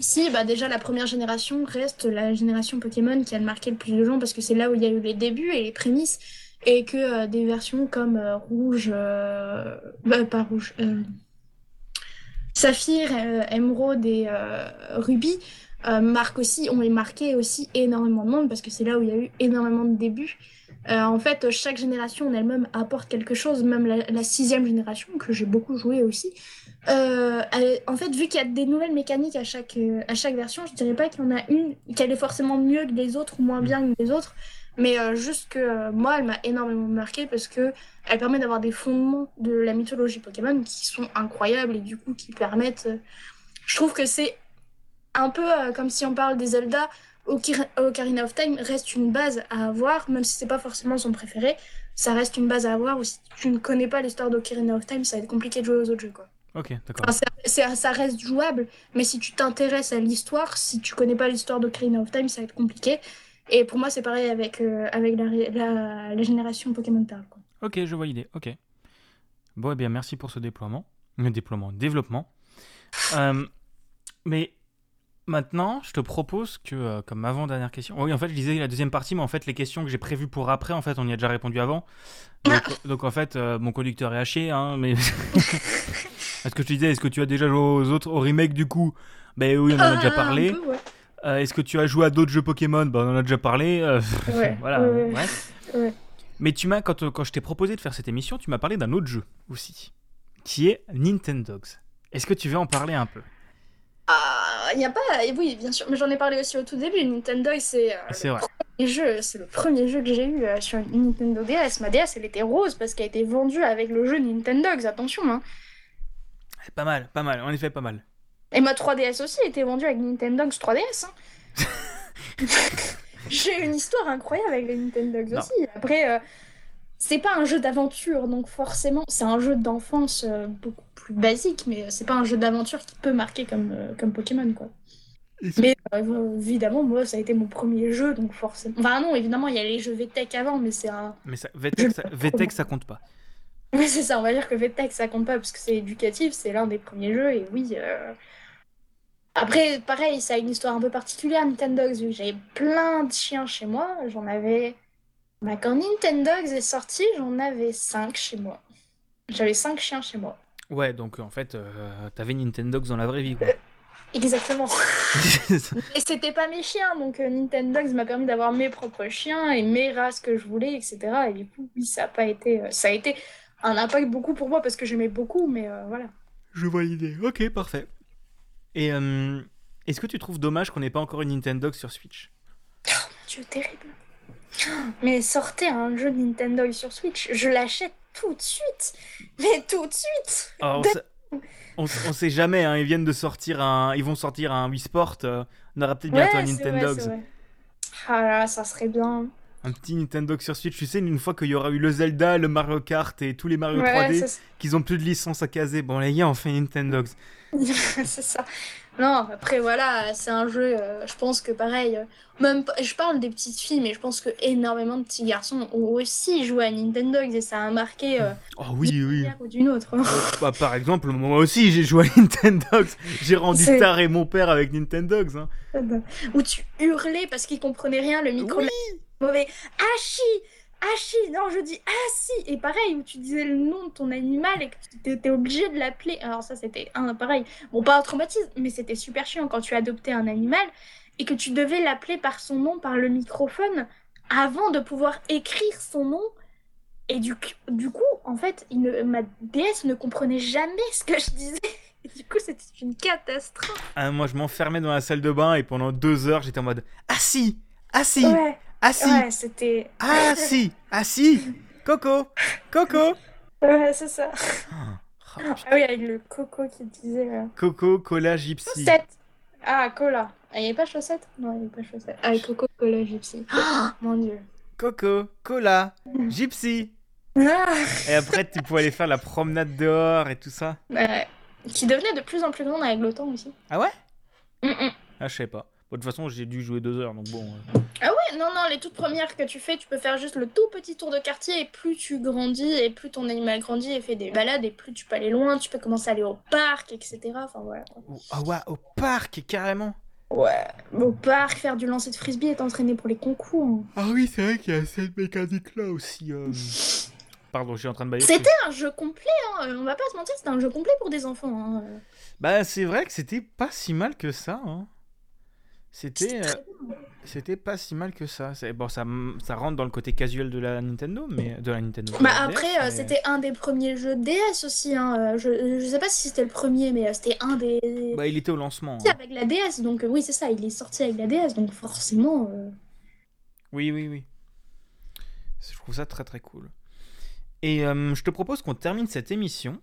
Si, bah déjà la première génération reste la génération Pokémon qui a marqué le plus de gens parce que c'est là où il y a eu les débuts et les prémices, et que des versions comme Rouge, bah, pas Rouge, Saphir, Émeraude et Ruby euh, marquent aussi, ont marqué aussi énormément de monde parce que c'est là où il y a eu énormément de débuts. Euh, en fait, chaque génération en elle-même apporte quelque chose, même la, sixième génération que j'ai beaucoup joué aussi. Euh, en fait, vu qu'il y a des nouvelles mécaniques à chaque, à chaque version, je dirais pas qu'il y en a une qu'elle est forcément mieux que les autres ou moins bien que les autres, mais juste que moi, elle m'a énormément marqué parce que elle permet d'avoir des fondements de la mythologie Pokémon qui sont incroyables et du coup qui permettent. je trouve que c'est un peu euh, comme si on parle des Zelda. Ocarina of Time reste une base à avoir, même si c'est pas forcément son préféré. Ça reste une base à avoir. Ou si tu ne connais pas l'histoire d'Ocarina of Time, ça va être compliqué de jouer aux autres jeux, quoi. Ok, d'accord. Enfin, ça reste jouable, mais si tu t'intéresses à l'histoire, si tu connais pas l'histoire d'Ocarina of Time, ça va être compliqué. Et pour moi, c'est pareil avec, euh, avec la, la génération Pokémon Pearl. Quoi. Ok, je vois l'idée. Ok. Bon, eh bien, merci pour ce déploiement. Le déploiement, développement. Euh, mais maintenant, je te propose que, euh, comme avant-dernière question. Oui, en fait, je disais la deuxième partie, mais en fait, les questions que j'ai prévues pour après, en fait, on y a déjà répondu avant. Donc, donc, en fait, euh, mon conducteur est haché, hein, mais. Est-ce que je te disais, est-ce que tu as déjà joué aux autres, au remake du coup? Ben oui, on en a déjà Ah, un parlé. ouais. Euh, est-ce que tu as joué à d'autres jeux Pokémon? Ben on en a déjà parlé. euh, Ouais, voilà. Ouais. Mais tu m'as, quand, quand je t'ai proposé de faire cette émission, tu m'as parlé d'un autre jeu aussi, qui est Nintendogs. Est-ce que tu veux en parler un peu? Ah, il y a pas. Oui, bien sûr, mais j'en ai parlé aussi au tout début. Nintendo, c'est euh, C'est vrai. le jeu, c'est le premier jeu que j'ai eu euh, sur une Nintendo DS. Ma DS, elle était rose parce qu'elle a été vendue avec le jeu Nintendogs. Attention, hein. C'est pas mal, pas mal, en effet pas mal. Et ma 3DS aussi a été vendue avec Nintendogs 3DS. Hein. J'ai une histoire incroyable avec les Nintendogs Non. aussi. Après, euh, c'est pas un jeu d'aventure, donc forcément, c'est un jeu d'enfance euh, beaucoup plus basique, mais c'est pas un jeu d'aventure qui peut marquer comme, euh, comme Pokémon, quoi. Mais euh, évidemment, moi, ça a été mon premier jeu, donc forcément. Enfin, non, évidemment, il y a les jeux VTech avant, mais c'est un. Mais ça, VTech, ça, VTech, ça compte pas. Oui, c'est ça, on va dire que VTech ça compte pas parce que c'est éducatif, c'est l'un des premiers jeux et oui. euh, Après, pareil, ça a une histoire un peu particulière, Nintendogs, vu que j'avais plein de chiens chez moi. J'en avais. Bah, quand Nintendogs est sorti, j'en avais 5 chez moi. J'avais 5 chiens chez moi. Ouais, donc en fait, euh, t'avais Nintendogs dans la vraie vie, quoi. Exactement. Et c'était pas mes chiens, donc euh, Nintendogs m'a permis d'avoir mes propres chiens et mes races que je voulais, etc. Et du coup, oui, ça a pas été. euh, ça a été un impact beaucoup pour moi parce que j'aimais beaucoup, mais euh, voilà. Je vois l'idée. Ok, parfait. Et euh, est-ce que tu trouves dommage qu'on n'ait pas encore une Nintendo sur Switch? Dieu, terrible. Mais sortez un jeu de Nintendo sur Switch, je l'achète tout de suite. Mais tout de suite. Alors, ça- on, on sait jamais, hein, ils viennent de sortir un. Ils vont sortir un Wii Sport. euh, on aura peut-être bientôt un vrai, Nintendo. c'est vrai. Ah là, ça serait bien. Un petit Nintendo sur Switch. Tu sais, une fois qu'il y aura eu le Zelda, le Mario Kart et tous les Mario Ouais, 3D, c'est- qu'ils ont plus de licence à caser. Bon, les gars, on fait Nintendo. c'est ça. Non, après voilà, c'est un jeu, euh, je pense que pareil, euh, même je parle des petites filles, mais je pense que énormément de petits garçons ont aussi joué à Nintendo et ça a marqué euh, Oh oui, d'une oui. ou d'une autre. Bah, par exemple, moi aussi, j'ai joué à Nintendo. J'ai rendu taré mon père avec Nintendo. Hein. Où tu hurlais parce qu'ils comprenaient rien, le micro Oui. mauvais. Hachi Hachi Non, je dis Assi Et pareil, où tu disais le nom de ton animal et que tu étais obligé de l'appeler. Alors ça, c'était un pareil. Bon, pas un traumatisme, mais c'était super chiant quand tu adoptais un animal et que tu devais l'appeler par son nom, par le microphone, avant de pouvoir écrire son nom. Et du, du coup, en fait, il ne- ma déesse ne comprenait jamais ce que je disais. Et du coup, c'était une catastrophe. Ah, moi, je m'enfermais dans la salle de bain et pendant deux heures, j'étais en mode Assis Assis Ouais, Assis ouais, c'était... Assis Assis Coco Coco Ouais, c'est ça. Ah, Ah oui, avec le coco qui disait... euh, Coco, cola, gypsy. Chaussette. Ah, cola. Ah, il n'y avait pas chaussette? Non, il n'y avait pas chaussette. Ah, coco, cola, gypsy. Ah, mon dieu. Coco, cola, gypsy. Ah, Et après, tu pouvais aller faire la promenade dehors et tout ça. ouais. Qui devenait de plus en plus grande avec le temps aussi. Ah ouais? Mm, mm. Ah, je sais pas. De toute façon, j'ai dû jouer deux heures, donc bon. euh. Ah ouais, non, non, les toutes premières que tu fais, tu peux faire juste le tout petit tour de quartier et plus tu grandis et plus ton animal grandit et fait des balades et plus tu peux aller loin, tu peux commencer à aller au parc, etc. Enfin voilà. Oh, Ah ouais, au parc, carrément. Ouais. Au parc, faire du lancer de frisbee et t'entraîner pour les concours. Ah oui, c'est vrai qu'il y a cette mécanique-là aussi. euh. Pardon, je suis en train de bailler. C'était un jeu complet, hein. on va pas se mentir, c'était un jeu complet pour des enfants. hein. Bah, c'est vrai que c'était pas si mal que ça. Hein. C'était. Euh. C'était pas si mal que ça. C'est- Bon, ça, ça rentre dans le côté casual de la Nintendo, mais de la Nintendo. de Bah la après, DS, euh, mais- c'était un des premiers jeux DS aussi. Hein. euh, Je, je sais pas si c'était le premier, mais euh, c'était un des. Bah, il était au lancement. hein. avec la DS, donc euh, oui, c'est ça, il est sorti avec la DS, donc forcément. euh, Oui, oui, oui. Je trouve ça très très cool. Et euh, je te propose qu'on termine cette émission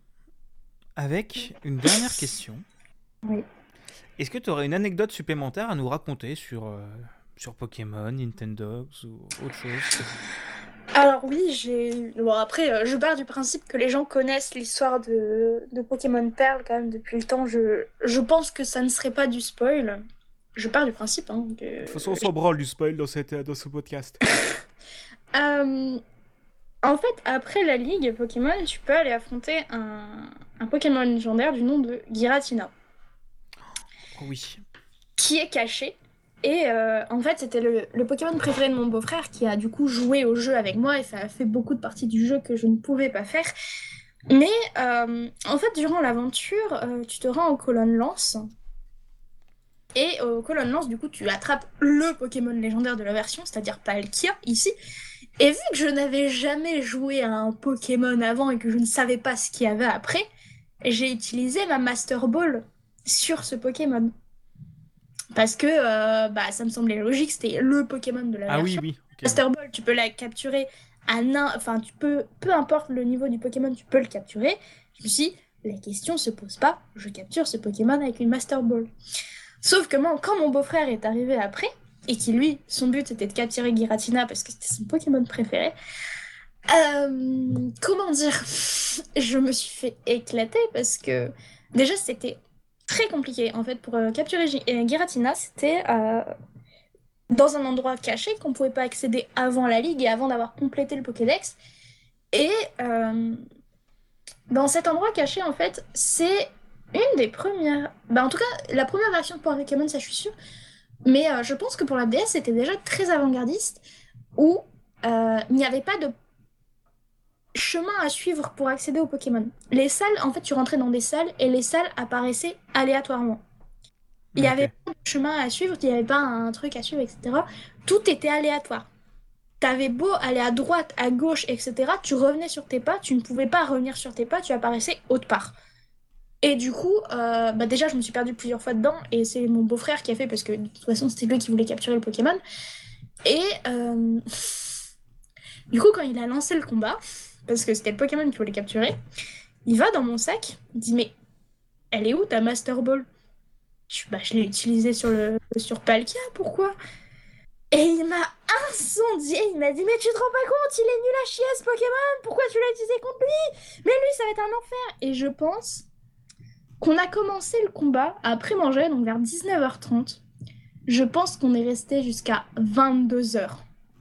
avec une dernière question. Oui. Est-ce que tu aurais une anecdote supplémentaire à nous raconter sur, euh, sur Pokémon, Nintendo ou autre chose Alors oui, j'ai. Bon après, euh, je pars du principe que les gens connaissent l'histoire de, de Pokémon Pearl quand même depuis le temps. Je, je pense que ça ne serait pas du spoil. Je pars du principe. Hein, que... De toute façon, on s'en branle du spoil dans, cette, dans ce podcast. Euh, En fait, après la ligue Pokémon, tu peux aller affronter un, un Pokémon légendaire du nom de Giratina, Oui. qui est caché. Et euh, en fait, c'était le, Pokémon préféré de mon beau-frère qui a du coup joué au jeu avec moi et ça a fait beaucoup de parties du jeu que je ne pouvais pas faire. Mais euh, en fait, durant l'aventure, euh, tu te rends aux colonnes lance. Et aux colonnes lance, du coup, tu attrapes le Pokémon légendaire de la version, c'est-à-dire Palkia ici. Et vu que je n'avais jamais joué à un Pokémon avant et que je ne savais pas ce qu'il y avait après, j'ai utilisé ma Master Ball sur ce Pokémon. Parce que euh, bah, ça me semblait logique, c'était le Pokémon de la Ah version. oui, oui. Master Ball, tu peux la capturer à nain, enfin tu peux, peu importe le niveau du Pokémon, tu peux le capturer. Je me suis dit, la question se pose pas, je capture ce Pokémon avec une Master Ball. Sauf que moi, quand mon beau-frère est arrivé après, et qui lui, son but était de capturer Giratina parce que c'était son Pokémon préféré, euh, comment dire, je me suis fait éclater parce que déjà c'était très compliqué en fait pour euh, capturer euh, Giratina, c'était euh, dans un endroit caché qu'on pouvait pas accéder avant la ligue et avant d'avoir complété le Pokédex. Et dans cet endroit caché, en fait, c'est une des premières. Bah, en tout cas, la première version de Pokémon, ça je suis sûre. Mais je pense que pour la DS, c'était déjà très avant-gardiste, où il n'y avait pas de chemin à suivre pour accéder aux Pokémon. Les salles, en fait, tu rentrais dans des salles et les salles apparaissaient aléatoirement. Il n'y avait pas de chemin à suivre, il n'y avait pas un truc à suivre, etc. Tout était aléatoire. T'avais beau aller à droite, à gauche, etc. Tu revenais sur tes pas, tu ne pouvais pas revenir sur tes pas, tu apparaissais autre part. Et du coup, euh, bah déjà, je me suis perdue plusieurs fois dedans, et c'est mon beau-frère qui a fait, parce que de toute façon, c'était lui qui voulait capturer le Pokémon. Et euh, du coup, quand il a lancé le combat, parce que c'était le Pokémon qui voulait capturer, il va dans mon sac, il dit Mais elle est où ta Master Ball? Je, bah, l'ai utilisée sur, le, sur Palkia, pourquoi? Et il m'a incendié, il m'a dit Mais tu te rends pas compte, il est nul à chier ce Pokémon, pourquoi tu l'as utilisé contre lui? Mais lui, ça va être un enfer. Et je pense qu'on a commencé le combat après manger, donc vers 19h30. Je pense qu'on est resté jusqu'à 22h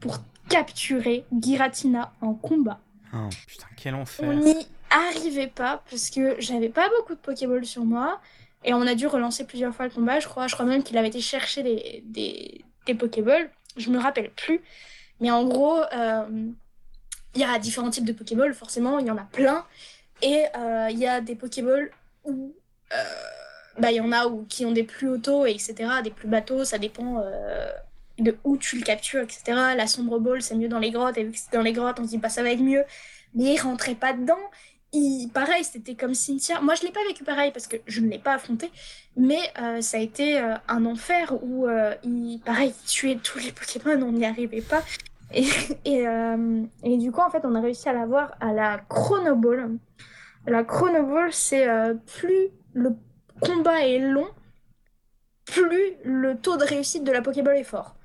pour capturer Giratina en combat. Oh putain, quel enfer. On n'y arrivait pas parce que j'avais pas beaucoup de Pokéball sur moi et on a dû relancer plusieurs fois le combat. Je crois, je crois même qu'il avait été chercher des, des, des Pokéballs. Je me rappelle plus. Mais en gros, euh, il y a différents types de Pokéballs, forcément, il y en a plein. Et euh, il y a des Pokéballs où euh, bah, il y en a qui ont des plus autos, etc., des plus bateaux, ça dépend de où tu le captures, etc. La sombre ball, c'est mieux dans les grottes, et vu que c'est dans les grottes, on se dit pas ça va être mieux. Mais il rentrait pas dedans. Il, pareil, c'était comme Cynthia. Moi, je l'ai pas vécu pareil parce que je ne l'ai pas affronté, mais euh, ça a été un enfer où il, pareil, il tuait tous les Pokémon, on n'y arrivait pas. Et, et, et, du coup, en fait, on a réussi à l'avoir à la Chronoball. La Chronoball, c'est plus le combat est long, plus le taux de réussite de la Pokéball est fort.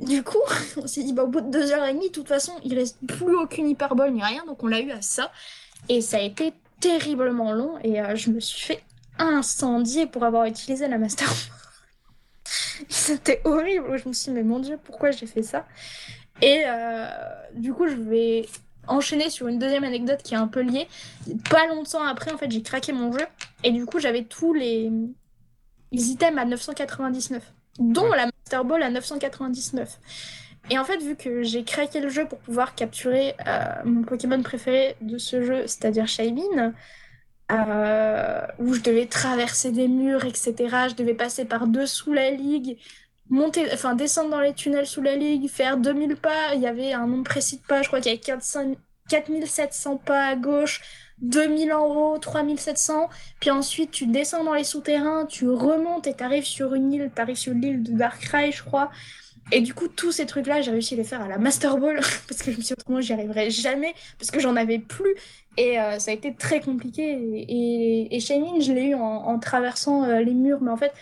Du coup, on s'est dit, bah, au bout de deux heures et demie, de toute façon, il reste plus aucune hyperbole ni rien, donc on l'a eu à ça. Et ça a été terriblement long, et euh, je me suis fait incendier pour avoir utilisé la Master C'était horrible, je me suis dit, mais mon dieu, pourquoi j'ai fait ça? Et euh, du coup, je vais enchaîner sur une deuxième anecdote qui est un peu liée. Pas longtemps après, en fait, j'ai craqué mon jeu et du coup, j'avais tous les... items à 999, dont la Master Ball à 999. Et en fait, vu que j'ai craqué le jeu pour pouvoir capturer euh, mon Pokémon préféré de ce jeu, c'est-à-dire Shaymin, euh, où je devais traverser des murs, etc. Je devais passer par dessous la ligue, monter, enfin descendre dans les tunnels sous la ligue, faire 2000 pas. Il y avait un nombre précis de pas, je crois qu'il y avait 400, 4700 pas à gauche, 2000 en haut, 3700. Puis ensuite, tu descends dans les souterrains, tu remontes et t'arrives sur une île, t'arrives sur l'île de Darkrai, je crois. Et du coup, tous ces trucs-là, j'ai réussi à les faire à la Master Ball, parce que je me suis dit j'y arriverais jamais, parce que j'en avais plus. Et euh, ça a été très compliqué. Et, et, je l'ai eu en, traversant euh, les murs, mais en fait,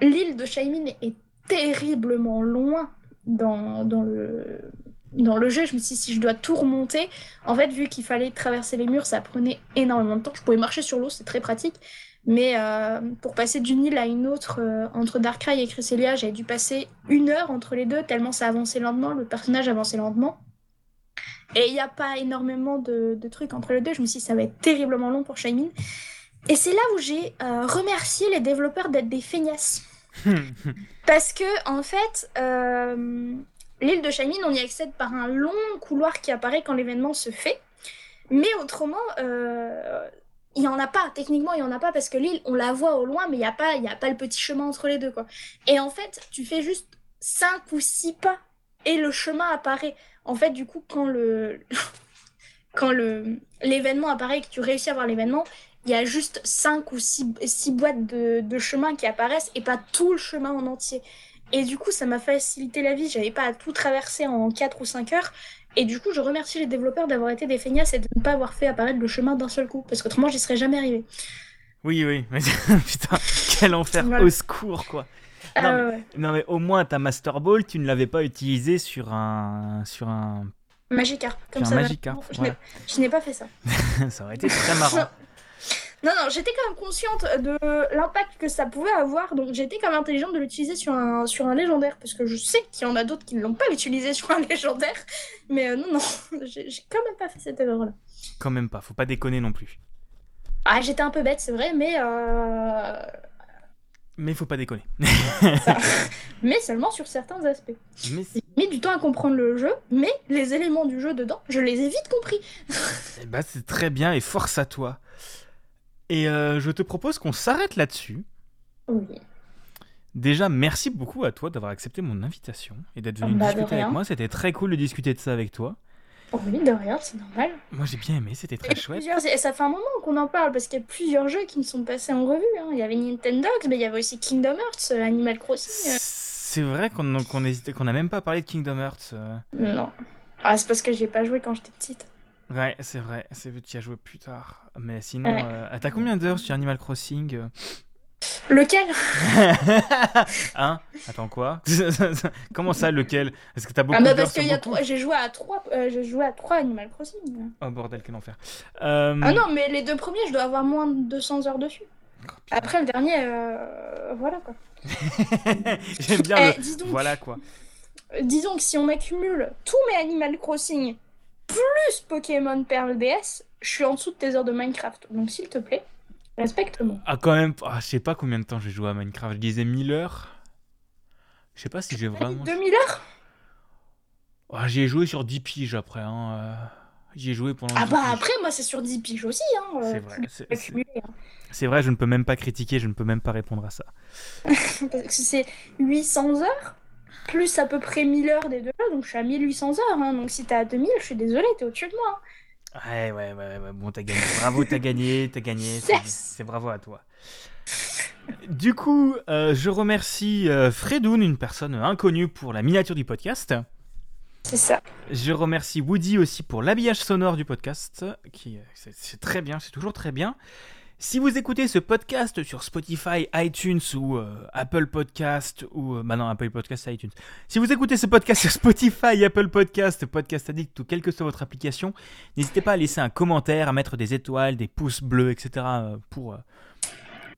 l'île de Shaymin est terriblement loin dans, dans, le, dans le jeu. Je me suis dit, si je dois tout remonter, en fait, vu qu'il fallait traverser les murs, ça prenait énormément de temps. Je pouvais marcher sur l'eau, c'est très pratique. Mais euh, pour passer d'une île à une autre, euh, entre Darkrai et Cresselia, j'avais dû passer une heure entre les deux, tellement ça avançait lentement, le personnage avançait lentement. Et il n'y a pas énormément de, de, trucs entre les deux. Je me suis dit, ça va être terriblement long pour Shaymin. Et c'est là où j'ai euh, remercié les développeurs d'être des feignasses. Parce que, en fait, l'île de Shaymin, on y accède par un long couloir qui apparaît quand l'événement se fait. Mais autrement, euh, il n'y en a pas. Techniquement, il n'y en a pas parce que l'île, on la voit au loin, mais il n'y a, pas, a pas le petit chemin entre les deux. Quoi. Et en fait, tu fais juste 5 ou 6 pas et le chemin apparaît. En fait, du coup, quand le. quand le l'événement apparaît et que tu réussis à voir l'événement, il y a juste 5 ou 6, boîtes de, de, chemin qui apparaissent et pas tout le chemin en entier. Et du coup, ça m'a facilité la vie. J'avais pas à tout traverser en 4 ou 5 heures. Et du coup, je remercie les développeurs d'avoir été des feignasses et de ne pas avoir fait apparaître le chemin d'un seul coup. Parce qu'autrement, j'y serais jamais arrivé. Oui, oui. Putain, quel enfer. Au secours, quoi. Ah non, mais, non, mais, au moins, ta Master Ball, tu ne l'avais pas utilisé sur un. Sur un... Magikarp. Comme sur ça. Un Magikarp. Je n'ai pas fait ça. ça aurait été très marrant. Non, non, j'étais quand même consciente de l'impact que ça pouvait avoir, donc j'étais quand même intelligente de l'utiliser sur un, sur un légendaire, parce que je sais qu'il y en a d'autres qui ne l'ont pas utilisé sur un légendaire, mais euh, non, non, j'ai quand même pas fait cette erreur-là. Quand même pas, faut pas déconner non plus. Ah, j'étais un peu bête, c'est vrai, mais. Euh... Mais faut pas déconner. mais seulement sur certains aspects. Mais... J'ai mis du temps à comprendre le jeu, mais les éléments du jeu dedans, je les ai vite compris. eh bah, c'est très bien et force à toi. Et euh, je te propose qu'on s'arrête là-dessus. Oui. Déjà, merci beaucoup à toi d'avoir accepté mon invitation et d'être venu bah, discuter avec moi. C'était très cool de discuter de ça avec toi. Oui, de rien, c'est normal. Moi j'ai bien aimé, c'était très chouette. Et ça fait un moment qu'on en parle parce qu'il y a plusieurs jeux qui me sont passés en revue. Hein. Il y avait Nintendo, mais il y avait aussi Kingdom Hearts, euh, Animal Crossing. Euh. C'est vrai qu'on n'a qu'on même pas parlé de Kingdom Hearts. Non. Ah, c'est parce que j'ai pas joué quand j'étais petite. Ouais, c'est vrai, c'est tu as joué plus tard. Mais sinon, t'as combien d'heures sur Animal Crossing Lequel? Hein? Attends quoi? Comment ça lequel? Est-ce que t'as beaucoup ah bah parce que j'ai joué à trois, euh, j'ai joué à trois Animal Crossing. Oh bordel quel enfer. Euh, ah non mais les deux premiers je dois avoir moins de 200 heures dessus. Oh, Après le dernier, euh, voilà quoi. J'aime bien eh, le... voilà quoi. Disons que si on accumule tous mes Animal Crossing plus Pokémon Perle DS, je suis en dessous de tes heures de Minecraft. Donc s'il te plaît. Respecte-moi. Ah, quand même, ah, je sais pas combien de temps j'ai joué à Minecraft. Je disais 1000 heures. Je sais pas si j'ai vraiment. 2000 heures? Ah, J'y ai joué sur 10 piges après. Hein. Euh. J'y ai joué pendant. Ah, bah après, moi, c'est sur 10 piges aussi. Hein. C'est vrai. Hein. C'est vrai, je ne peux même pas critiquer, je ne peux même pas répondre à ça. Parce que c'est 800 heures? Plus à peu près 1000 heures des deux là, donc je suis à 1800 heures. Hein. Donc si t'es à 2000, je suis désolée, t'es au-dessus de moi. Ouais, ouais, ouais, bon, t'as gagné. Bravo, t'as gagné, t'as gagné. C'est bravo à toi. Du coup, euh, je remercie euh, Fredoun, une personne inconnue pour la miniature du podcast. C'est ça. Je remercie Woody aussi pour l'habillage sonore du podcast, qui c'est très bien, c'est toujours très bien. Si vous écoutez ce podcast sur Spotify, iTunes ou euh, Apple Podcast ou bah non Apple Podcast iTunes. Si vous écoutez ce podcast sur Spotify, Apple Podcast, Podcast Addict ou quelle que soit votre application, n'hésitez pas à laisser un commentaire, à mettre des étoiles, des pouces bleus, etc. Euh, pour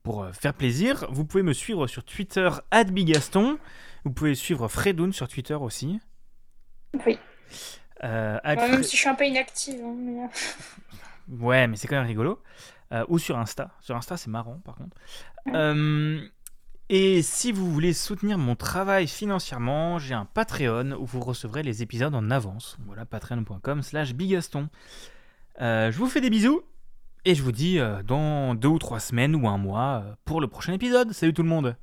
pour faire plaisir. Vous pouvez me suivre sur Twitter @bigaston. Vous pouvez suivre Fredoun sur Twitter aussi. Oui. même si je suis un peu inactive. Hein, ouais, mais c'est quand même rigolo. Euh, ou sur Insta. Sur Insta, c'est marrant par contre. Euh, et si vous voulez soutenir mon travail financièrement, j'ai un Patreon où vous recevrez les épisodes en avance. Voilà, patreon.com slash bigaston. Euh, je vous fais des bisous et je vous dis dans deux ou trois semaines ou un mois pour le prochain épisode. Salut tout le monde